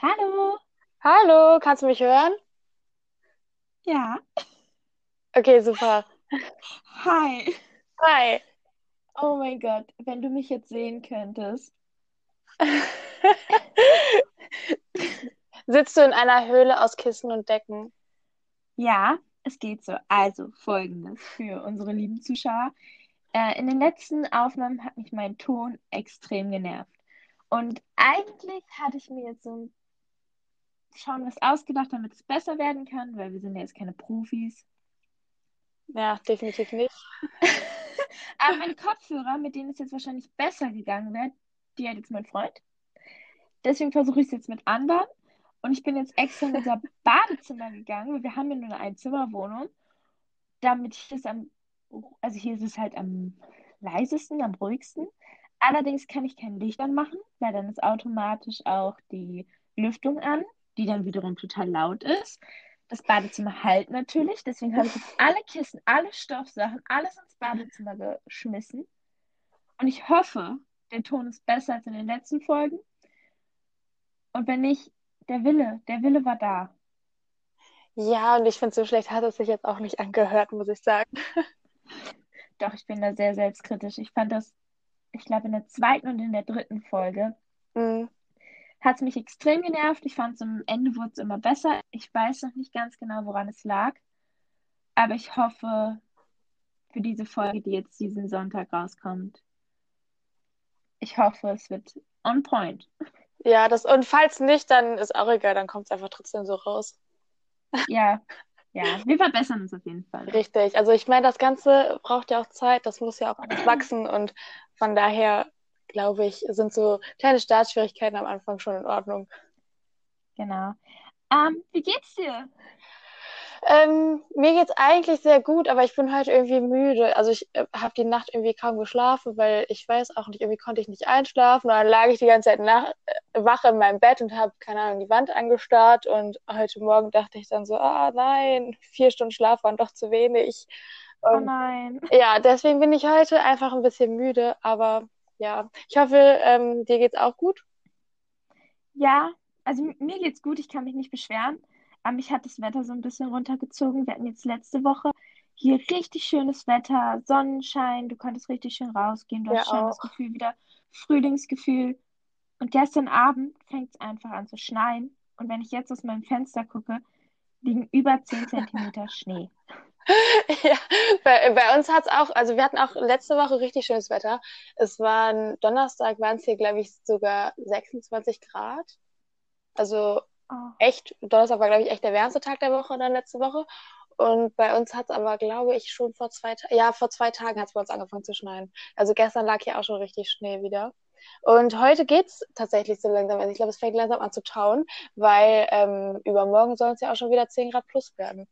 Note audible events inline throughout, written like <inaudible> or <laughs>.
Hallo. Hallo, kannst du mich hören? Ja. Okay, super. Hi. Hi. Oh mein Gott, wenn du mich jetzt sehen könntest. Sitzt du in einer Höhle aus Kissen und Decken? Ja, es geht so. Also folgendes für unsere lieben Zuschauer. Äh, in den letzten Aufnahmen hat mich mein Ton extrem genervt. Und eigentlich hatte ich mir jetzt so ein schon was ausgedacht, damit es besser werden kann, weil wir sind ja jetzt keine Profis. Ja, definitiv nicht. <laughs> Aber meine Kopfhörer, mit denen es jetzt wahrscheinlich besser gegangen wäre, die hat jetzt mein Freund. Deswegen versuche ich es jetzt mit anderen. Und ich bin jetzt extra in unser <laughs> Badezimmer gegangen, weil wir haben ja nur eine Einzimmerwohnung, damit ich es am, also hier ist es halt am leisesten, am ruhigsten. Allerdings kann ich kein Licht anmachen, weil dann ist automatisch auch die Lüftung an, die dann wiederum total laut ist. Das Badezimmer halt natürlich, deswegen habe ich jetzt alle Kissen, alle Stoffsachen, alles ins Badezimmer geschmissen. Und ich hoffe, der Ton ist besser als in den letzten Folgen. Und wenn nicht, der Wille, der Wille war da. Ja, und ich finde, so schlecht hat es sich jetzt auch nicht angehört, muss ich sagen. <laughs> Doch, ich bin da sehr selbstkritisch. Ich fand das, ich glaube, in der zweiten und in der dritten Folge Mhm. Hat es mich extrem genervt. Ich fand es am Ende wurde es immer besser. Ich weiß noch nicht ganz genau, woran es lag. Aber ich hoffe für diese Folge, die jetzt diesen Sonntag rauskommt, ich hoffe, es wird on point. Ja, das, und falls nicht, dann ist auch egal, dann kommt es einfach trotzdem so raus. Ja, ja, wir verbessern uns auf jeden Fall. Richtig. Also ich meine, das Ganze braucht ja auch Zeit, das muss ja auch alles wachsen und von daher, glaube ich, sind so kleine Startschwierigkeiten am Anfang schon in Ordnung. Genau. Ähm, wie geht's dir? Ähm, mir geht's eigentlich sehr gut, aber ich bin halt irgendwie müde. Also ich äh, habe die Nacht irgendwie kaum geschlafen, weil ich weiß auch nicht, irgendwie konnte ich nicht einschlafen. Und dann lag ich die ganze Zeit nach, äh, wach in meinem Bett und habe, keine Ahnung, die Wand angestarrt. Und heute Morgen dachte ich dann so, ah nein, vier Stunden Schlaf waren doch zu wenig. Oh Und nein. ja, deswegen bin ich heute einfach ein bisschen müde. Aber ja, ich hoffe, ähm, dir geht's auch gut. Ja, also mir geht's gut, ich kann mich nicht beschweren. Aber mich hat das Wetter so ein bisschen runtergezogen. Wir hatten jetzt letzte Woche hier richtig schönes Wetter, Sonnenschein, du konntest richtig schön rausgehen, du Ja, hast schon das. Gefühl wieder, Frühlingsgefühl. Und gestern Abend fängt es einfach an zu schneien. Und wenn ich jetzt aus meinem Fenster gucke, liegen über 10 <laughs> Zentimeter Schnee. <laughs> Ja, bei, bei uns hat's auch, also wir hatten auch letzte Woche richtig schönes Wetter. Es waren, Donnerstag waren es hier, glaube ich, sogar 26 Grad. Also Oh, echt, Donnerstag war, glaube ich, echt der wärmste Tag der Woche dann letzte Woche. Und bei uns hat's aber, glaube ich, schon vor zwei Tagen, ja, vor zwei Tagen hat's bei uns angefangen zu schneien. Also gestern lag hier auch schon richtig Schnee wieder. Und heute geht's tatsächlich so langsam. Also ich glaube, es fängt langsam an zu tauen, weil ähm, übermorgen soll es ja auch schon wieder 10 Grad plus werden.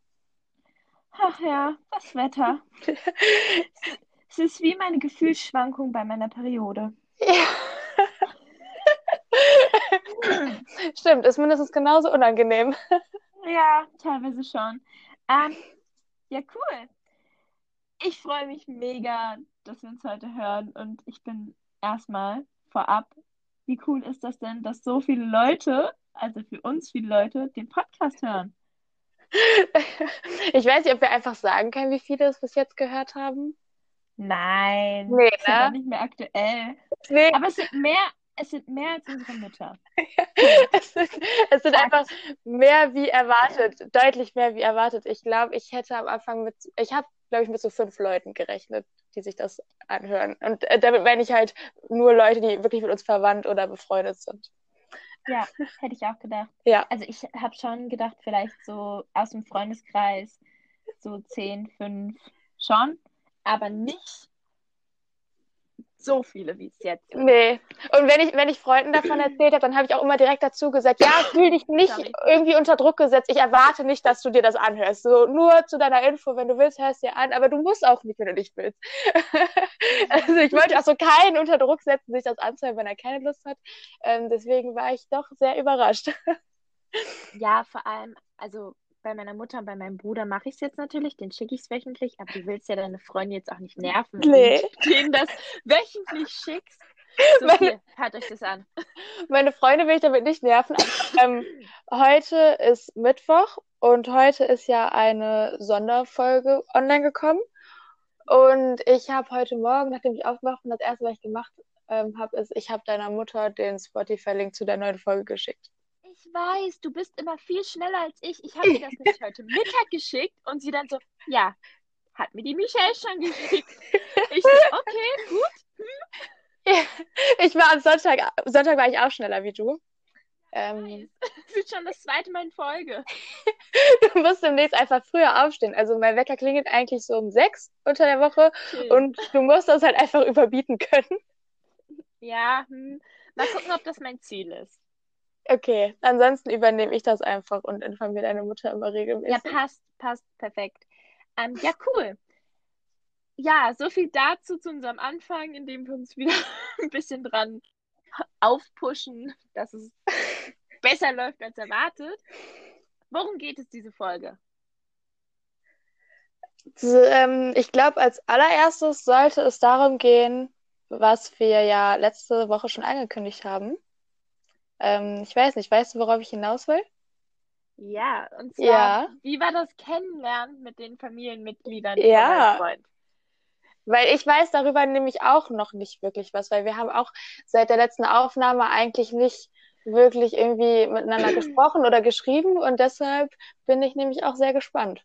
Ach ja, das Wetter. <laughs> Es ist wie meine Gefühlsschwankung bei meiner Periode. Ja. <laughs> Stimmt, ist mindestens genauso unangenehm. Ja, teilweise schon. Ähm, ja, cool. Ich freue mich mega, dass wir uns heute hören und ich bin erstmal vorab, wie cool ist das denn, dass so viele Leute, also für uns viele Leute, den Podcast hören? Ich weiß nicht, ob wir einfach sagen können, wie viele es bis jetzt gehört haben. Nein, Nee, ist ja ne? doch nicht mehr aktuell. Deswegen, Aber es sind mehr, es sind mehr als unsere Mütter. <laughs> es sind, es sind einfach mehr wie erwartet, deutlich mehr wie erwartet. Ich glaube, ich hätte am Anfang mit, ich habe, glaube ich, mit so fünf Leuten gerechnet, die sich das anhören. Und äh, damit meine ich halt nur Leute, die wirklich mit uns verwandt oder befreundet sind. Ja, hätte ich auch gedacht. Ja, Also ich habe schon gedacht, vielleicht so aus dem Freundeskreis so 10, 5 schon, aber nicht so viele, wie es jetzt sind. nee. Und wenn ich, wenn ich Freunden davon <clears throat> erzählt habe, dann habe ich auch immer direkt dazu gesagt, ja, fühl dich nicht Sorry. irgendwie unter Druck gesetzt. Ich erwarte nicht, dass du dir das anhörst. So, nur zu deiner Info, wenn du willst, hörst dir an, aber du musst auch nicht, wenn du nicht willst. <laughs> Also ich wollte auch so keinen unter Druck setzen, sich das anzuhören, wenn er keine Lust hat. Ähm, deswegen war ich doch sehr überrascht. <laughs> Ja, vor allem, also bei meiner Mutter und bei meinem Bruder mache ich es jetzt natürlich, den schicke ich es wöchentlich, aber du willst ja deine Freunde jetzt auch nicht nerven, wenn Nee. du denen das wöchentlich schickst. <laughs> So viel, hört euch das an. <laughs> Meine Freunde will ich damit nicht nerven. Ähm, heute ist Mittwoch und heute ist ja eine Sonderfolge online gekommen. Und ich habe heute Morgen, nachdem ich aufgewacht bin, das erste, was ich gemacht ähm, habe, ist, ich habe deiner Mutter den Spotify-Link zu der neuen Folge geschickt. Weiß, du bist immer viel schneller als ich. Ich habe dir das nämlich <laughs> heute Mittag geschickt und sie dann so, ja, hat mir die Michelle schon geschickt. Ich so, okay, gut. Ja, <laughs> ich war am Sonntag, Sonntag war ich auch schneller wie du. Ähm, <laughs> das ist schon das zweite Mal in Folge. du musst demnächst einfach früher aufstehen. Also mein Wecker klingelt eigentlich so um sechs unter der Woche okay. und du musst das halt einfach überbieten können. Ja, hm. mal gucken, ob das mein Ziel ist. Okay, ansonsten übernehme ich das einfach und informiere deine Mutter immer regelmäßig. Ja, passt, passt, perfekt. Ähm, ja, cool. Ja, so viel dazu zu unserem Anfang, indem wir uns wieder <laughs> ein bisschen dran aufpushen, dass es <laughs> besser läuft als erwartet. Worum geht es diese Folge? So, ähm, ich glaube, als allererstes sollte es darum gehen, was wir ja letzte Woche schon angekündigt haben. Ähm, ich weiß nicht, weißt du, worauf ich hinaus will? Ja, und zwar, Ja. wie war das Kennenlernen mit den Familienmitgliedern Ja. Freund? Weil ich weiß darüber nämlich auch noch nicht wirklich was, weil wir haben auch seit der letzten Aufnahme eigentlich nicht wirklich irgendwie miteinander <clears throat> gesprochen oder geschrieben und deshalb bin ich nämlich auch sehr gespannt.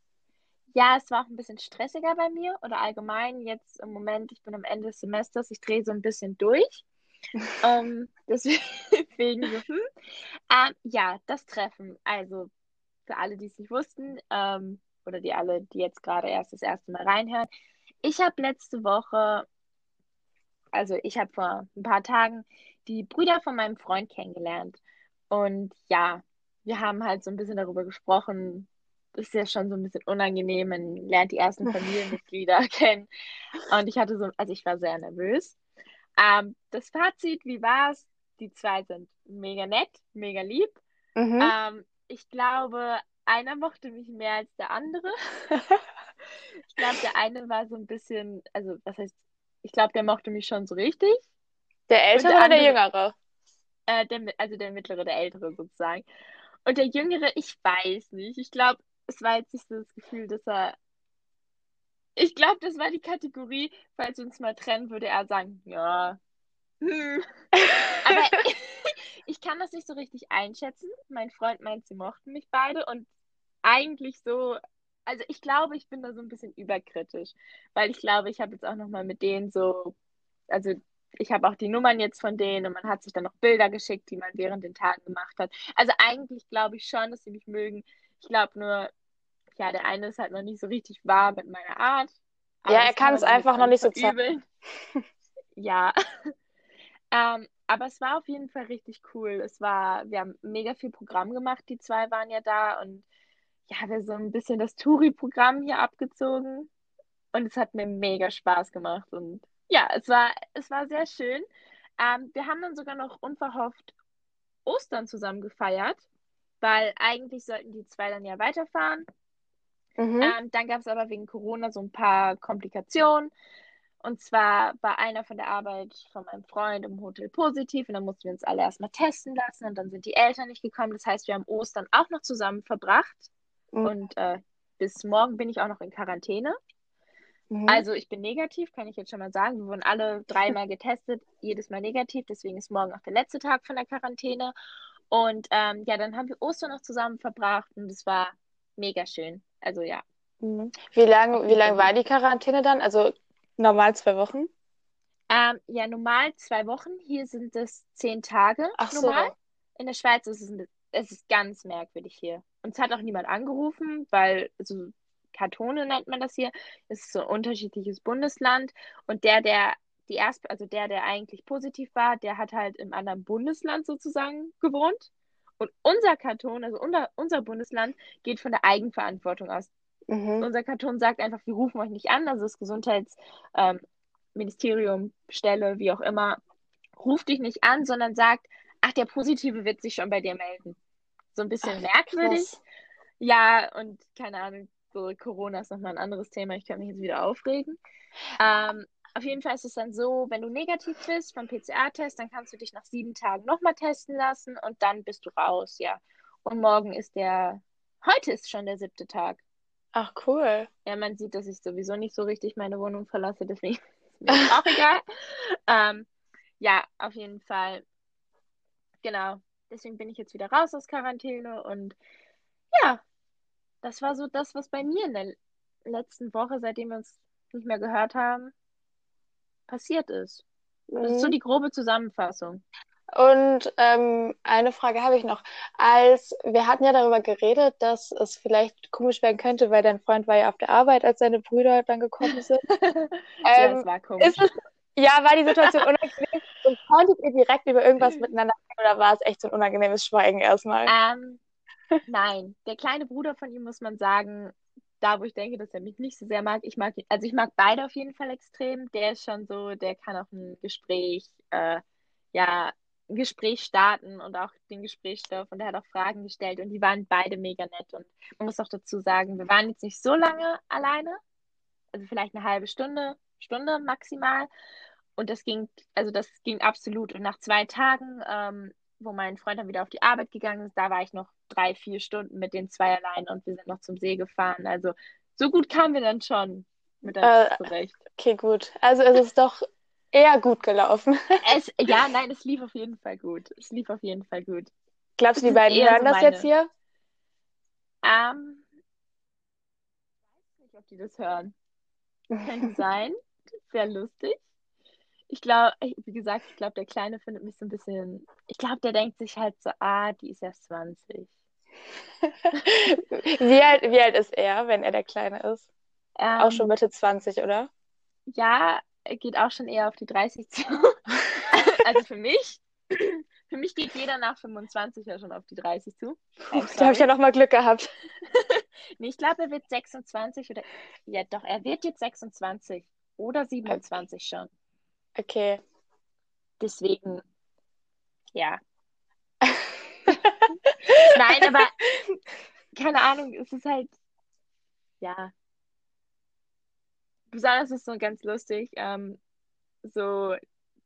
Ja, es war auch ein bisschen stressiger bei mir oder allgemein jetzt im Moment, ich bin am Ende des Semesters, ich drehe so ein bisschen durch. <laughs> ähm, deswegen hm. Ähm, ja, das Treffen. Also für alle, die es nicht wussten, ähm, oder die alle, die jetzt gerade erst das erste Mal reinhören. Ich habe letzte Woche, also ich habe vor ein paar Tagen die Brüder von meinem Freund kennengelernt. Und ja, wir haben halt so ein bisschen darüber gesprochen. Das ist ja schon so ein bisschen unangenehm. Man lernt die ersten <laughs> Familienmitglieder <laughs> kennen. Und ich hatte so, also ich war sehr nervös. Ähm, das Fazit, wie war's? Die zwei sind mega nett, mega lieb. Mhm. Ähm, ich glaube, einer mochte mich mehr als der andere. <laughs> ich glaube, der eine war so ein bisschen, also was heißt, ich glaube, der mochte mich schon so richtig. Der ältere oder der jüngere? Äh, der, also der mittlere, der ältere sozusagen. Und der jüngere, ich weiß nicht. Ich glaube, es war jetzt nicht so das Gefühl, dass er. Ich glaube, das war die Kategorie, falls wir uns mal trennen, würde er sagen, ja. Hm. Aber <laughs> <laughs> ich kann das nicht so richtig einschätzen. Mein Freund meint, sie mochten mich beide und eigentlich so, also ich glaube, ich bin da so ein bisschen überkritisch, weil ich glaube, ich habe jetzt auch nochmal mit denen so, also ich habe auch die Nummern jetzt von denen und man hat sich dann noch Bilder geschickt, die man während den Tagen gemacht hat. Also eigentlich glaube ich schon, dass sie mich mögen. Ich glaube nur, ja, der eine ist halt noch nicht so richtig wahr mit meiner Art. Ja, er kann es einfach noch nicht so verübeln. <laughs> Ja. <laughs> Ähm, aber es war auf jeden Fall richtig cool. Es war, wir haben mega viel Programm gemacht, die zwei waren ja da und ja, wir so ein bisschen das Touri-Programm hier abgezogen und es hat mir mega Spaß gemacht und ja, es war, es war sehr schön. Ähm, wir haben dann sogar noch unverhofft Ostern zusammen gefeiert, weil eigentlich sollten die zwei dann ja weiterfahren. Mhm. Ähm, dann gab es aber wegen Corona so ein paar Komplikationen. Und zwar war einer von der Arbeit von meinem Freund im Hotel positiv und dann mussten wir uns alle erstmal testen lassen und dann sind die Eltern nicht gekommen. Das heißt, wir haben Ostern auch noch zusammen verbracht Mhm. und äh, bis morgen bin ich auch noch in Quarantäne. Mhm. Also ich bin negativ, kann ich jetzt schon mal sagen. Wir wurden alle dreimal <laughs> getestet, jedes Mal negativ, deswegen ist morgen auch der letzte Tag von der Quarantäne. Und ähm, ja, dann haben wir Ostern noch zusammen verbracht und es war mega schön. Also ja. Mhm. Wie lange, wie lang war die Quarantäne dann? Also normal zwei Wochen? Ähm, ja, normal zwei Wochen. Hier sind es zehn Tage Ach so. normal. In der Schweiz ist es, es ist ganz merkwürdig hier. Uns hat auch niemand angerufen, weil, also Kantone nennt man das hier. Es ist so ein unterschiedliches Bundesland. Und der, der die erst, also der, der eigentlich positiv war, der hat halt im anderen Bundesland sozusagen gewohnt. Und unser Kanton, also unser, unser Bundesland, geht von der Eigenverantwortung aus. Mhm. Unser Kanton sagt einfach, wir rufen euch nicht an, also das Gesundheitsministerium, ähm, Stelle, wie auch immer, ruft dich nicht an, sondern sagt, ach, der Positive wird sich schon bei dir melden. So ein bisschen merkwürdig. Krass. Ja, und keine Ahnung, so Corona ist nochmal ein anderes Thema, ich kann mich jetzt wieder aufregen. Ähm, auf jeden Fall ist es dann so, wenn du negativ bist vom PCR-Test, dann kannst du dich nach sieben Tagen nochmal testen lassen und dann bist du raus, ja. Und morgen ist der, heute ist schon der siebte Tag. Ach, cool. Ja, man sieht, dass ich sowieso nicht so richtig meine Wohnung verlasse, deswegen <laughs> ist mir auch egal. Ähm, ja, auf jeden Fall. Genau. Deswegen bin ich jetzt wieder raus aus Quarantäne und ja, das war so das, was bei mir in der letzten Woche, seitdem wir uns nicht mehr gehört haben, passiert ist. Das ist so Mhm. die grobe Zusammenfassung. Und ähm, eine Frage habe ich noch. Als wir hatten ja darüber geredet, dass es vielleicht komisch werden könnte, weil dein Freund war ja auf der Arbeit, als seine Brüder dann gekommen <laughs> sind. ja, Ähm, es war komisch. ist es, ja, war die Situation <laughs> unangenehm? Und konntet ihr direkt über irgendwas miteinander reden oder war es echt so ein unangenehmes Schweigen erstmal? Ähm, nein, der kleine Bruder von ihm, muss man sagen, da wo ich denke, dass er mich nicht so sehr mag, ich mag, also ich mag beide auf jeden Fall extrem. Der ist schon so, der kann auch ein Gespräch, äh, ja, ein Gespräch starten und auch den Gesprächsstoff. Und er hat auch Fragen gestellt und die waren beide mega nett. Und man muss auch dazu sagen, wir waren jetzt nicht so lange alleine, also vielleicht eine halbe Stunde, Stunde maximal. Und das ging, also das ging absolut. Und nach zwei Tagen, ähm, wo mein Freund dann wieder auf die Arbeit gegangen ist, da war ich noch drei, vier Stunden mit den zwei allein und wir sind noch zum See gefahren. Also so gut kamen wir dann schon miteinander Äh, zurecht. Okay, gut. Also es ist doch eher gut gelaufen. <laughs> Es, ja, nein, es lief auf jeden Fall gut. Es lief auf jeden Fall gut. Glaubst du, die beiden hören so das meine- jetzt hier? Ähm, ich weiß nicht, ob die das hören. Könnte <laughs> sein. Sehr lustig. Ich glaube, wie gesagt, ich glaube, der Kleine findet mich so ein bisschen. Ich glaube, der denkt sich halt so, ah, die ist erst 20. <laughs> Wie alt, wie alt ist er, wenn er der Kleine ist? Ähm, Auch schon Mitte 20, oder? Ja, er geht auch schon eher auf die 30 zu. <laughs> Also für mich, für mich geht jeder nach 25 ja schon auf die 30 zu. I'm Da habe ich ja sorry. noch mal Glück gehabt. <laughs> Nee, ich glaube, er wird 26 oder. Ja, doch, er wird jetzt 26 oder 27 schon. Okay. Deswegen, ja. Nein, aber <laughs> keine Ahnung, es ist halt, ja. Besonders ist es so ganz lustig. Ähm, so,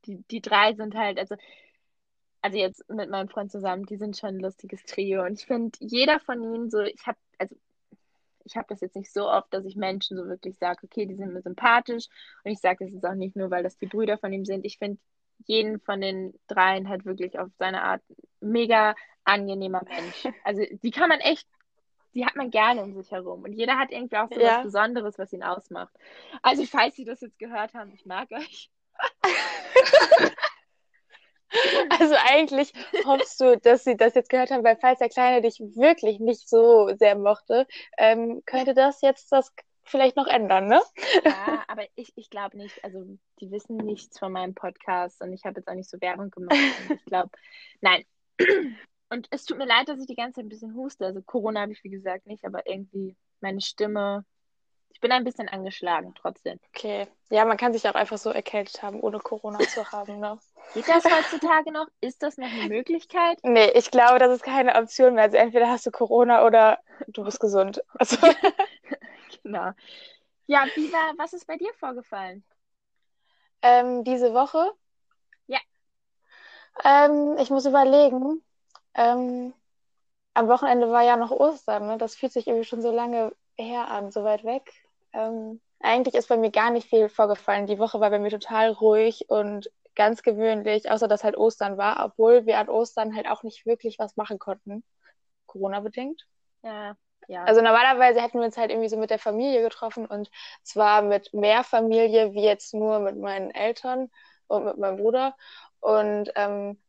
die, die drei sind halt, also, also jetzt mit meinem Freund zusammen, die sind schon ein lustiges Trio. Und ich finde, jeder von ihnen so, ich habe, also, ich habe das jetzt nicht so oft, dass ich Menschen so wirklich sage, okay, die sind mir sympathisch. Und ich sage das jetzt auch nicht nur, weil das die Brüder von ihm sind. Ich finde jeden von den dreien halt wirklich auf seine Art mega angenehmer Mensch. <laughs> Also die kann man echt, die hat man gerne um sich herum. Und jeder hat irgendwie auch so Ja. was Besonderes, was ihn ausmacht. Also falls Sie das jetzt gehört haben, ich mag euch. <laughs> Also eigentlich hoffst du, dass sie das jetzt gehört haben, weil falls der Kleine dich wirklich nicht so sehr mochte, ähm, könnte das jetzt das vielleicht noch ändern, ne? Ja, <laughs> aber ich, ich glaube nicht, also die wissen nichts von meinem Podcast und ich habe jetzt auch nicht so Werbung gemacht. Und ich glaube, nein. <clears throat> Und es tut mir leid, dass ich die ganze Zeit ein bisschen huste. Also Corona habe ich, wie gesagt, nicht, aber irgendwie meine Stimme, ich bin ein bisschen angeschlagen trotzdem. Okay. Ja, man kann sich auch einfach so erkältet haben, ohne Corona zu <laughs> haben, ne? Geht das heutzutage noch? Ist das noch eine Möglichkeit? Nee, ich glaube, das ist keine Option mehr. Also entweder hast du Corona oder du bist gesund. Also, <laughs> Genau. Ja, wie war, was ist bei dir vorgefallen? ähm, diese Woche? Ja. Ähm, ich muss überlegen. Ähm, am Wochenende war ja noch Ostern, ne? Das fühlt sich irgendwie schon so lange her an, so weit weg. Ähm, eigentlich ist bei mir gar nicht viel vorgefallen. Die Woche war bei mir total ruhig und ganz gewöhnlich, außer dass halt Ostern war, obwohl wir an Ostern halt auch nicht wirklich was machen konnten. Corona-bedingt. Ja, ja. Also normalerweise hätten wir uns halt irgendwie so mit der Familie getroffen und zwar mit mehr Familie wie jetzt nur mit meinen Eltern und mit meinem Bruder und ähm,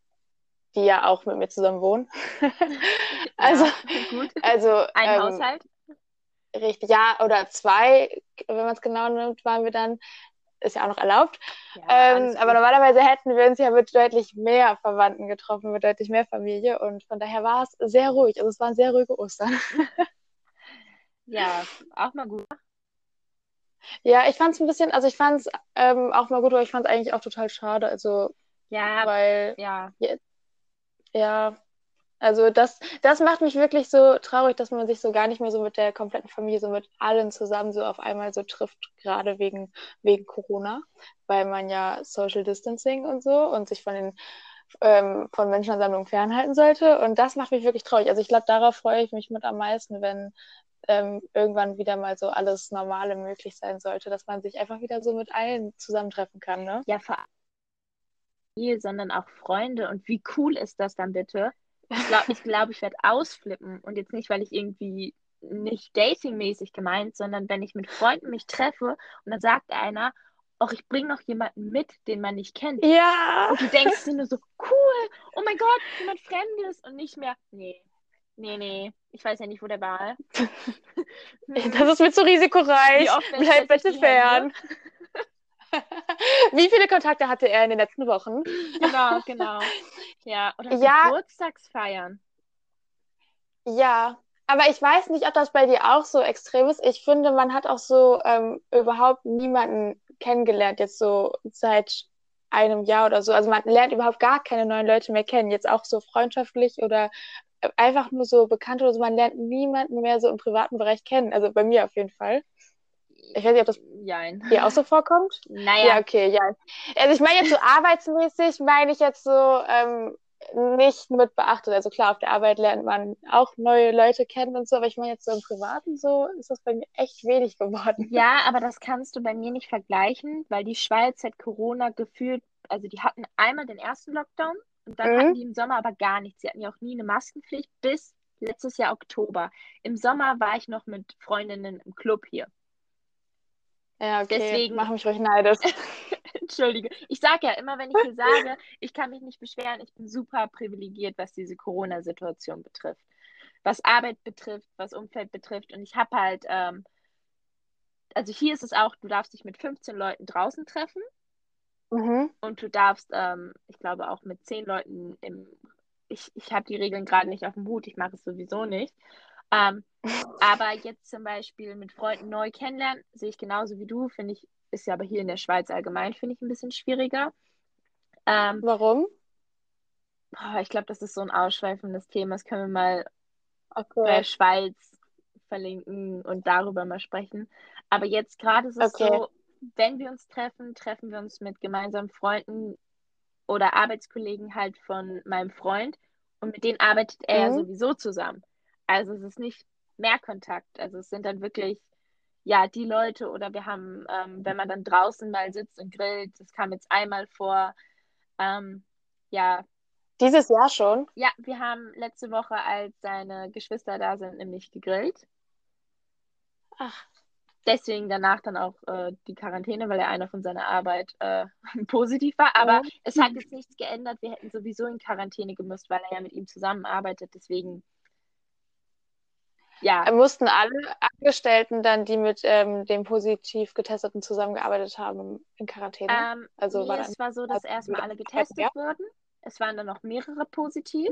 die ja auch mit mir zusammen wohnen. <laughs> also, ja, gut. also Ein ähm, Haushalt? Richtig, ja, oder zwei, wenn man es genau nimmt, waren wir dann, ist ja auch noch erlaubt. Ja, Ähm, aber normalerweise hätten wir uns ja mit deutlich mehr Verwandten getroffen, mit deutlich mehr Familie und von daher war es sehr ruhig. Also es waren sehr ruhige Ostern. <laughs> Ja, auch mal gut. Ja, ich fand es ein bisschen, also ich fand es ähm, auch mal gut, aber ich fand es eigentlich auch total schade. Also, Ja, weil, ja. ja, Also das, das macht mich wirklich so traurig, dass man sich so gar nicht mehr so mit der kompletten Familie, so mit allen zusammen so auf einmal so trifft, gerade wegen, wegen Corona, weil man ja Social Distancing und so und sich von den ähm, von Menschenansammlungen fernhalten sollte. Und das macht mich wirklich traurig. Also ich glaube, darauf freue ich mich mit am meisten, wenn ähm, irgendwann wieder mal so alles Normale möglich sein sollte, dass man sich einfach wieder so mit allen zusammentreffen kann. Ne? Ja, vor allem, sondern auch Freunde. Und wie cool ist das dann bitte? Ich glaube, ich, glaub, ich werde ausflippen. Und jetzt nicht, weil ich irgendwie nicht datingmäßig gemeint, sondern wenn ich mit Freunden mich treffe und dann sagt einer, ach, ich bringe noch jemanden mit, den man nicht kennt. Ja. Und du denkst dir nur so, cool, oh mein Gott, jemand Fremdes und nicht mehr, nee, nee, nee, ich weiß ja nicht, wo der war. <laughs> das ist mir zu risikoreich. Bleib bitte fern. <laughs> Wie viele Kontakte hatte er in den letzten Wochen? Genau, <laughs> genau. Ja, oder ja. Geburtstagsfeiern. Ja, aber ich weiß nicht, ob das bei dir auch so extrem ist. Ich finde, man hat auch so ähm, überhaupt niemanden kennengelernt, jetzt so seit einem Jahr oder so. Also man lernt überhaupt gar keine neuen Leute mehr kennen, jetzt auch so freundschaftlich oder äh, einfach nur so bekannt oder so. Man lernt niemanden mehr so im privaten Bereich kennen. Also bei mir auf jeden Fall. Ich weiß nicht, ob das Jein. hier auch so vorkommt. Naja. Ja, okay, ja. Also ich meine jetzt so arbeitsmäßig, meine ich jetzt so, ähm, nicht mit beachtet. Also klar, auf der Arbeit lernt man auch neue Leute kennen und so, aber ich meine jetzt so im Privaten so ist das bei mir echt wenig geworden. Ja, aber das kannst du bei mir nicht vergleichen, weil die Schweiz hat Corona gefühlt, also die hatten einmal den ersten Lockdown und dann mhm. hatten die im Sommer aber gar nichts. Sie hatten ja auch nie eine Maskenpflicht bis letztes Jahr Oktober. Im Sommer war ich noch mit Freundinnen im Club hier. Ja, okay. Deswegen mach mich ruhig neidisch. <laughs> Entschuldige. Ich sage ja immer, wenn ich dir sage, ich kann mich nicht beschweren, ich bin super privilegiert, was diese Corona-Situation betrifft. Was Arbeit betrifft, was Umfeld betrifft. Und ich habe halt, ähm, also hier ist es auch, du darfst dich mit 15 Leuten draußen treffen. Mhm. Und du darfst, ähm, ich glaube, auch mit 10 Leuten im. Ich, ich habe die Regeln gerade nicht auf dem Hut, ich mache es sowieso nicht. Ähm, <laughs> aber jetzt zum Beispiel mit Freunden neu kennenlernen, sehe ich genauso wie du, finde ich, ist ja aber hier in der Schweiz allgemein, finde ich, ein bisschen schwieriger. Ähm, Warum? Boah, ich glaube, das ist so ein ausschweifendes Thema. Das können wir mal okay. bei Schweiz verlinken und darüber mal sprechen. Aber jetzt gerade ist es okay. so, wenn wir uns treffen, treffen wir uns mit gemeinsamen Freunden oder Arbeitskollegen halt von meinem Freund und mit denen arbeitet er ja mhm. sowieso zusammen. Also es ist nicht mehr Kontakt. Also es sind dann wirklich, ja, die Leute oder wir haben, ähm, wenn man dann draußen mal sitzt und grillt, das kam jetzt einmal vor, ähm, ja. Dieses Jahr schon? Ja, wir haben letzte Woche, als seine Geschwister da sind, nämlich gegrillt. Ach. Deswegen danach dann auch äh, die Quarantäne, weil er einer von seiner Arbeit äh, <laughs> positiv war. Aber oh. es hat jetzt nichts geändert. Wir hätten sowieso in Quarantäne gemusst, weil er ja mit ihm zusammenarbeitet. Deswegen ja. Mussten alle Angestellten dann, die mit ähm, dem positiv Getesteten zusammengearbeitet haben, in Quarantäne? Ähm, also nee, war es war so, dass also, erstmal alle getestet ja? wurden. Es waren dann noch mehrere positiv.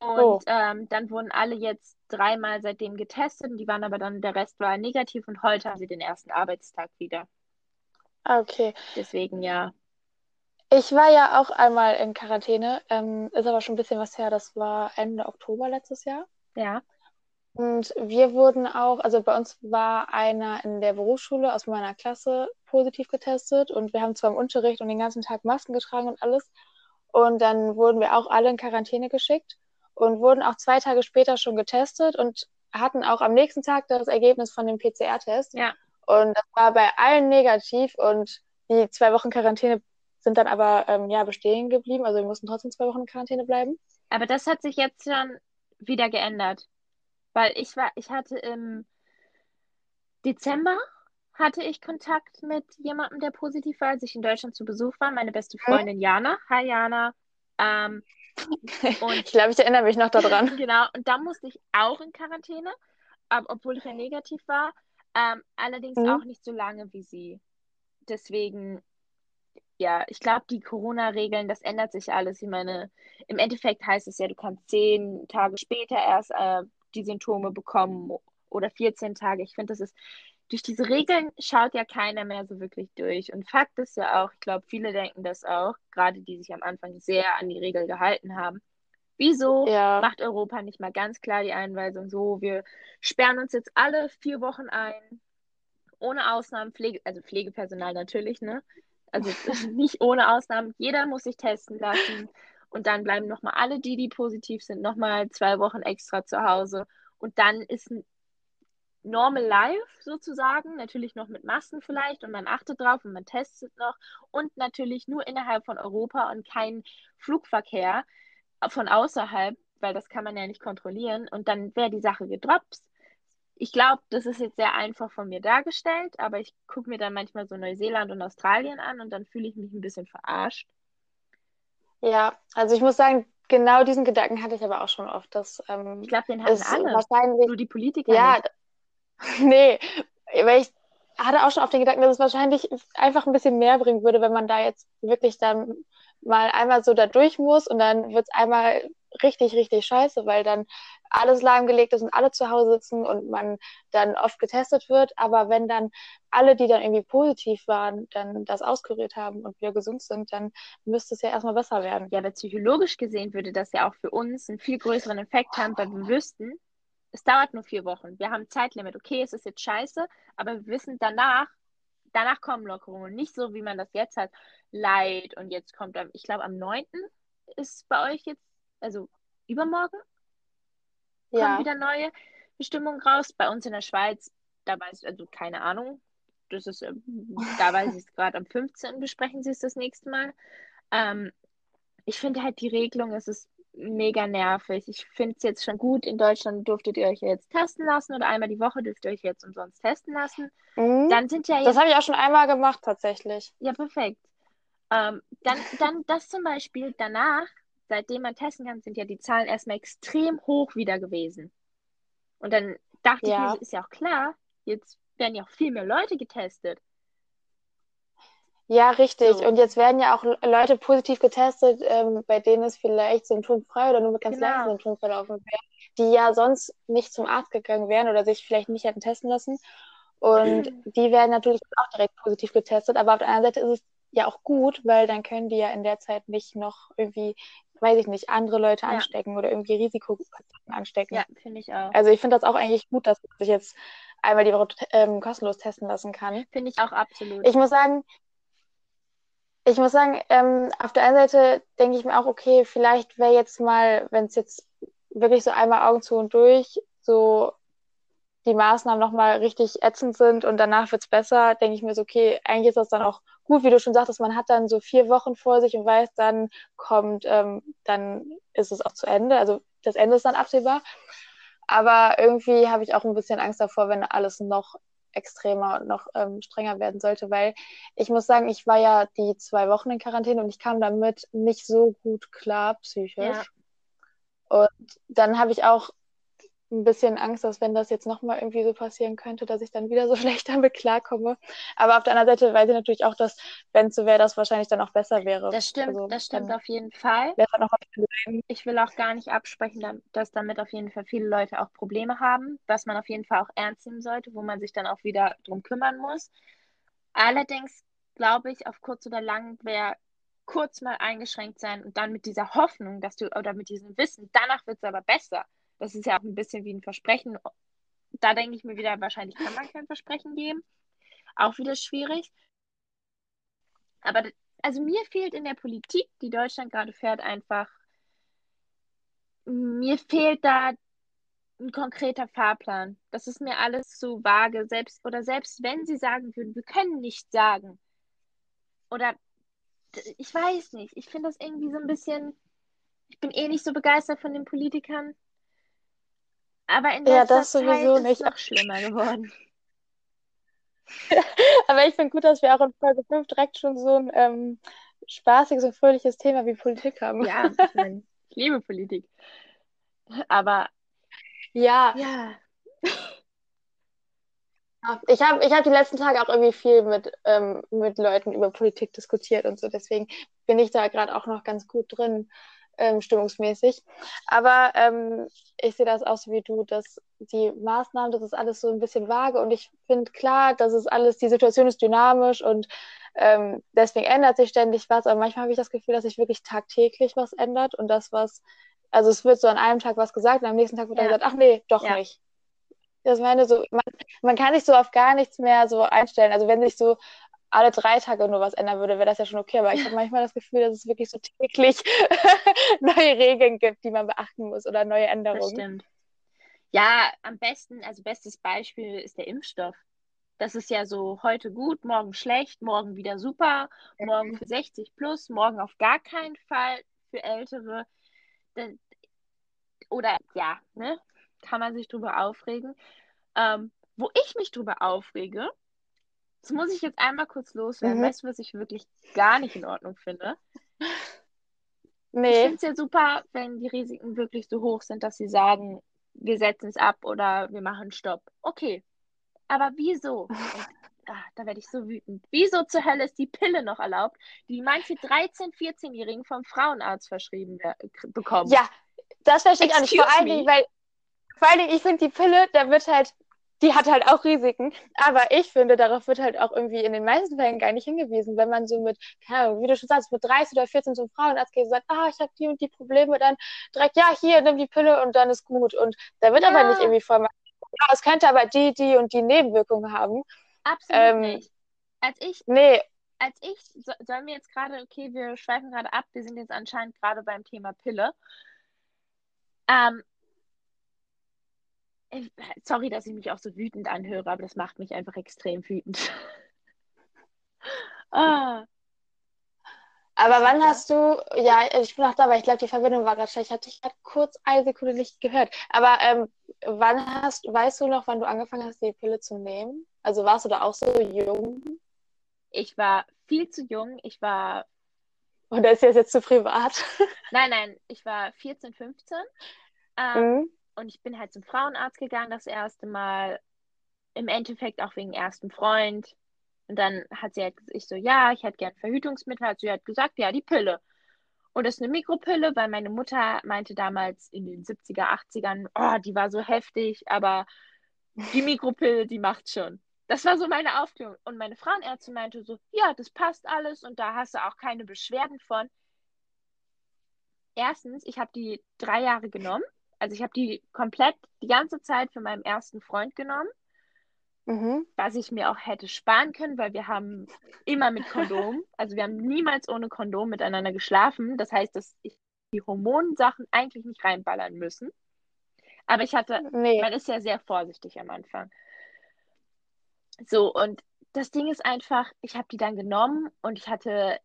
Und oh. ähm, dann wurden alle jetzt dreimal seitdem getestet. Die waren aber dann, der Rest war negativ und heute haben sie den ersten Arbeitstag wieder. Okay. Deswegen ja. Ich war ja auch einmal in Quarantäne. Ähm, ist aber schon ein bisschen was her. Das war Ende Oktober letztes Jahr. Ja. Und wir wurden auch, also bei uns war einer in der Berufsschule aus meiner Klasse positiv getestet und wir haben zwar im Unterricht und den ganzen Tag Masken getragen und alles. Und dann wurden wir auch alle in Quarantäne geschickt und wurden auch zwei Tage später schon getestet und hatten auch am nächsten Tag das Ergebnis von dem PCR-Test. Ja. Und das war bei allen negativ und die zwei Wochen Quarantäne sind dann aber ähm, ja bestehen geblieben. Also wir mussten trotzdem zwei Wochen in Quarantäne bleiben. Aber das hat sich jetzt schon wieder geändert. Weil ich war, ich hatte im Dezember hatte ich Kontakt mit jemandem, der positiv war, als ich in Deutschland zu Besuch war. Meine beste Freundin Jana. Hi Jana. Ähm, <laughs> und ich glaube, ich erinnere mich noch daran. <laughs> genau, und da musste ich auch in Quarantäne, ähm, obwohl ich ja negativ war. Ähm, allerdings mhm. auch nicht so lange wie sie. Deswegen, ja, ich glaube, die Corona-Regeln, das ändert sich alles. Ich meine, im Endeffekt heißt es ja, du kannst zehn Tage später erst äh, die Symptome bekommen oder 14 Tage. Ich finde, das ist durch diese Regeln schaut ja keiner mehr so wirklich durch. Und Fakt ist ja auch, ich glaube, viele denken das auch, gerade die sich am Anfang sehr an die Regel gehalten haben. Wieso Ja. macht Europa nicht mal ganz klar die Einweisung so, wir sperren uns jetzt alle vier Wochen ein, ohne Ausnahmen, Pflege, also Pflegepersonal natürlich, ne? Also nicht ohne Ausnahmen, jeder muss sich testen lassen und dann bleiben nochmal alle die, die positiv sind, nochmal zwei Wochen extra zu Hause und dann ist ein normal life sozusagen, natürlich noch mit Masken vielleicht und man achtet drauf und man testet noch und natürlich nur innerhalb von Europa und kein Flugverkehr von außerhalb, weil das kann man ja nicht kontrollieren und dann wäre die Sache gedroppt. Ich glaube, das ist jetzt sehr einfach von mir dargestellt, aber ich gucke mir dann manchmal so Neuseeland und Australien an und dann fühle ich mich ein bisschen verarscht. Ja, also ich muss sagen, genau diesen Gedanken hatte ich aber auch schon oft, dass ähm, Ich glaube, den hatten alle, wahrscheinlich, nur die Politiker ja, nicht. <laughs> nee, weil ich hatte auch schon auf den Gedanken, dass es wahrscheinlich einfach ein bisschen mehr bringen würde, wenn man da jetzt wirklich dann mal einmal so da durch muss und dann wird es einmal richtig, richtig scheiße, weil dann alles lahmgelegt ist und alle zu Hause sitzen und man dann oft getestet wird. Aber wenn dann alle, die dann irgendwie positiv waren, dann das auskuriert haben und wieder gesund sind, dann müsste es ja erstmal besser werden. Ja, aber psychologisch gesehen würde das ja auch für uns einen viel größeren Effekt haben, weil wir wüssten, es dauert nur vier Wochen. Wir haben ein Zeitlimit. Okay, es ist jetzt scheiße, aber wir wissen danach, danach kommen Lockerungen. Nicht so, wie man das jetzt hat. Leid und jetzt kommt, ich glaube, am 9. ist bei euch jetzt, also übermorgen, kommen Ja, wieder neue Bestimmungen raus. Bei uns in der Schweiz, da weiß ich, also keine Ahnung. Das ist, ähm, da weiß ich es gerade am 15. besprechen sie es das nächste Mal. Ähm, ich finde halt die Regelung, es ist mega nervig. Ich finde es jetzt schon gut. In Deutschland durftet ihr euch ja jetzt testen lassen oder einmal die Woche dürft ihr euch jetzt umsonst testen lassen. mhm. Dann sind ja das jetzt, habe ich auch schon einmal gemacht tatsächlich. ja perfekt. Ähm, dann, dann das zum Beispiel danach, seitdem man testen kann, sind ja die Zahlen erstmal extrem hoch wieder gewesen. Und dann dachte ich mir, Ja. ist ja auch klar, jetzt werden ja auch viel mehr Leute getestet. Ja, richtig. So. Und jetzt werden ja auch Leute positiv getestet, ähm, bei denen es vielleicht symptomfrei oder nur mit ganz Genau. leichten Symptomen verlaufen wäre, die ja sonst nicht zum Arzt gegangen wären oder sich vielleicht nicht hätten testen lassen. Und <clears throat> die werden natürlich auch direkt positiv getestet. Aber auf der anderen Seite ist es ja auch gut, weil dann können die ja in der Zeit nicht noch irgendwie, weiß ich nicht, andere Leute Ja. anstecken oder irgendwie Risikopatienten anstecken. Ja, finde ich auch. Also ich finde das auch eigentlich gut, dass man sich jetzt einmal die Woche ähm, kostenlos testen lassen kann. Finde ich auch absolut. Ich muss sagen, ich muss sagen, ähm, auf der einen Seite denke ich mir auch, okay, vielleicht wäre jetzt mal, wenn es jetzt wirklich so einmal Augen zu und durch, so die Maßnahmen nochmal richtig ätzend sind und danach wird es besser, denke ich mir so, okay, eigentlich ist das dann auch gut, wie du schon sagtest, man hat dann so vier Wochen vor sich und weiß, dann kommt, ähm, dann ist es auch zu Ende. Also das Ende ist dann absehbar. Aber irgendwie habe ich auch ein bisschen Angst davor, wenn alles noch extremer und noch ähm, strenger werden sollte, weil ich muss sagen, ich war ja die zwei Wochen in Quarantäne und ich kam damit nicht so gut klar psychisch. Ja. Und dann habe ich auch ein bisschen Angst, dass wenn das jetzt nochmal irgendwie so passieren könnte, dass ich dann wieder so <laughs> schlecht damit klarkomme. Aber auf der anderen Seite weiß ich natürlich auch, dass, wenn es so wäre, das wahrscheinlich dann auch besser wäre. Das stimmt, Also das stimmt auf jeden Fall. Ich will auch gar nicht absprechen, da- dass damit auf jeden Fall viele Leute auch Probleme haben, was man auf jeden Fall auch ernst nehmen sollte, wo man sich dann auch wieder drum kümmern muss. Allerdings glaube ich, auf kurz oder lang wäre kurz mal eingeschränkt sein und dann mit dieser Hoffnung, dass du, oder mit diesem Wissen, danach wird es aber besser. Das ist ja auch ein bisschen wie ein Versprechen. Da denke ich mir wieder, wahrscheinlich kann man kein Versprechen geben. Auch wieder schwierig. Aber also mir fehlt in der Politik, die Deutschland gerade fährt, einfach, mir fehlt da ein konkreter Fahrplan. Das ist mir alles zu vage. Selbst, oder selbst wenn sie sagen würden, wir können nicht sagen. Oder ich weiß nicht. Ich finde das irgendwie so ein bisschen. Ich bin eh nicht so begeistert von den Politikern. Aber in Ja, das sowieso Zeit ist es nicht. noch schlimmer geworden. <laughs> Aber ich finde gut, dass wir auch in Folge 5 direkt schon so ein ähm, spaßiges und fröhliches Thema wie Politik haben. Ja, <laughs> ich liebe Politik. Aber Ja, ja, <laughs> ich habe ich hab die letzten Tage auch irgendwie viel mit, ähm, mit Leuten über Politik diskutiert und so. Deswegen bin ich da gerade auch noch ganz gut drin, ähm, stimmungsmäßig. Aber ähm, ich sehe das auch so wie du, dass die Maßnahmen, das ist alles so ein bisschen vage. Und ich finde klar, dass es alles, die Situation ist dynamisch und ähm, deswegen ändert sich ständig was. Aber manchmal habe ich das Gefühl, dass sich wirklich tagtäglich was ändert und das, was Also es wird so an einem Tag was gesagt und am nächsten Tag wird Ja. dann gesagt, ach nee, doch Ja. nicht. Das meine so, man, man kann sich so auf gar nichts mehr so einstellen. Also wenn sich so alle drei Tage nur was ändern würde, wäre das ja schon okay. Aber ich habe manchmal das Gefühl, dass es wirklich so täglich <laughs> neue Regeln gibt, die man beachten muss oder neue Das Änderungen. stimmt. Ja, am besten, also bestes Beispiel ist der Impfstoff. Das ist ja so heute gut, morgen schlecht, morgen wieder super, morgen für 60 plus, morgen auf gar keinen Fall für Ältere. Oder ja, ne? Kann man sich drüber aufregen. Ähm, wo ich mich drüber aufrege, das muss ich jetzt einmal kurz loswerden. Mhm. Weißt du, was ich wirklich gar nicht in Ordnung finde? Ich Nee. finde es ja super, wenn die Risiken wirklich so hoch sind, dass sie sagen, wir setzen es ab oder wir machen Stopp. Okay. Aber wieso? Und, <laughs> ah, da werde ich so wütend. Wieso zur Hölle ist die Pille noch erlaubt, die manche 13-, 14-Jährigen vom Frauenarzt verschrieben bekommen? Ja, das verstehe ich auch nicht. Vor allen? Dingen, weil, vor allen Dingen, ich finde, die Pille, da wird halt, die hat halt auch Risiken. Aber ich finde, darauf wird halt auch irgendwie in den meisten Fällen gar nicht hingewiesen. Wenn man so mit, keine Ahnung, wie du schon sagst, mit 30 oder 14 zum Frauenarzt geht und sagt, ah, ich habe die und die Probleme, dann direkt, ja, hier, nimm die Pille und dann ist gut. Und da wird aber Ja. nicht irgendwie voll, ja, es könnte aber die, die und die Nebenwirkungen haben. Absolut Ähm, nicht. Als ich, Nee, als ich, so, sollen wir jetzt gerade, okay, wir schweifen gerade ab, wir sind jetzt anscheinend gerade beim Thema Pille. Ähm, sorry, dass ich mich auch so wütend anhöre, aber das macht mich einfach extrem wütend. <laughs> ah, Aber wann hast du, ja, ich bin noch da, aber ich glaube, die Verbindung war gerade schlecht. Ich hatte dich gerade kurz eine Sekunde nicht gehört. Aber ähm, wann hast, weißt du noch, wann du angefangen hast, die Pille zu nehmen? Also warst du da auch so jung? ich war viel zu jung. Ich war, Oder ist das jetzt zu privat? <laughs> nein, nein, ich war 14, 15. Ähm, Mhm. Und ich bin halt zum Frauenarzt gegangen das erste Mal. Im Endeffekt auch wegen ersten Freund. Und dann hat sie halt ich so, ja, ich hätte gern Verhütungsmittel. Hat sie halt gesagt, ja, die Pille. Und das ist eine Mikropille, weil meine Mutter meinte damals in den 70er, 80ern, oh, die war so heftig, aber die Mikropille, die macht schon. Das war so meine Aufklärung. Und meine Frauenärztin meinte so, ja, das passt alles und da hast du auch keine Beschwerden von. Erstens, ich habe die drei Jahre genommen. Also ich habe die komplett die ganze Zeit für meinen ersten Freund genommen, Mhm. was ich mir auch hätte sparen können, weil wir haben immer mit Kondom, <laughs> also wir haben niemals ohne Kondom miteinander geschlafen. Das heißt, dass ich die Hormonsachen eigentlich nicht reinballern müssen. Aber ich hatte Nee. man ist ja sehr vorsichtig am Anfang. So, und das Ding ist einfach, ich habe die dann genommen und ich hatte,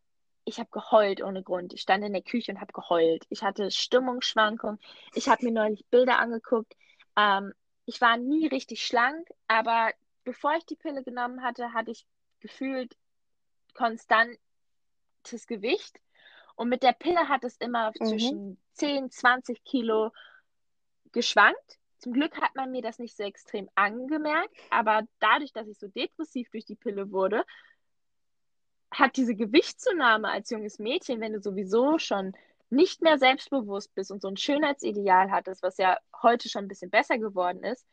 ich habe geheult ohne Grund. Ich stand in der Küche und habe geheult. Ich hatte Stimmungsschwankungen. Ich habe mir neulich Bilder angeguckt. Ähm, ich war nie richtig schlank, aber bevor ich die Pille genommen hatte, hatte ich gefühlt konstantes Gewicht. Und mit der Pille hat es immer Mhm. zwischen 10, 20 Kilo geschwankt. Zum Glück hat man mir das nicht so extrem angemerkt, aber dadurch, dass ich so depressiv durch die Pille wurde, hat diese Gewichtszunahme als junges Mädchen, wenn du sowieso schon nicht mehr selbstbewusst bist und so ein Schönheitsideal hattest, was ja heute schon ein bisschen besser geworden ist,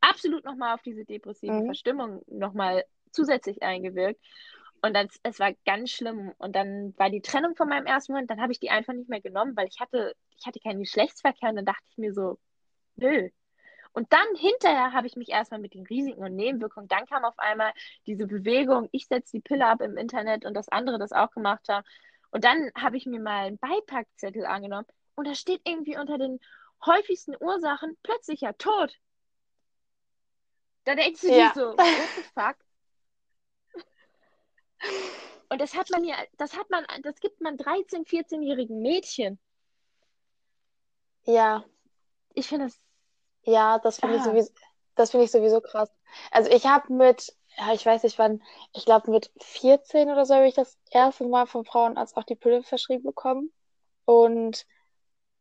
absolut nochmal auf diese depressive Mhm. Verstimmung nochmal zusätzlich eingewirkt. Und dann, es war ganz schlimm. Und dann war die Trennung von meinem ersten Freund, dann habe ich die einfach nicht mehr genommen, weil ich hatte, ich hatte keinen Geschlechtsverkehr und dann dachte ich mir so, nö. Und dann hinterher habe ich mich erstmal mit den Risiken und Nebenwirkungen, dann kam auf einmal diese Bewegung, ich setze die Pille ab im Internet und das andere das auch gemacht haben. Und dann habe ich mir mal einen Beipackzettel angenommen und da steht irgendwie unter den häufigsten Ursachen plötzlicher Tod. Da denkst du Ja. dir so, what the fuck? Und das hat man ja, das hat man, das gibt man 13-, 14-jährigen Mädchen. Ja, Ich finde das, ja, das finde ich Ah. sowieso, das finde ich sowieso krass. Also ich habe mit, ja, ich weiß nicht wann, ich glaube mit 14 oder so habe ich das erste Mal vom Frauenarzt auch die Pille verschrieben bekommen. Und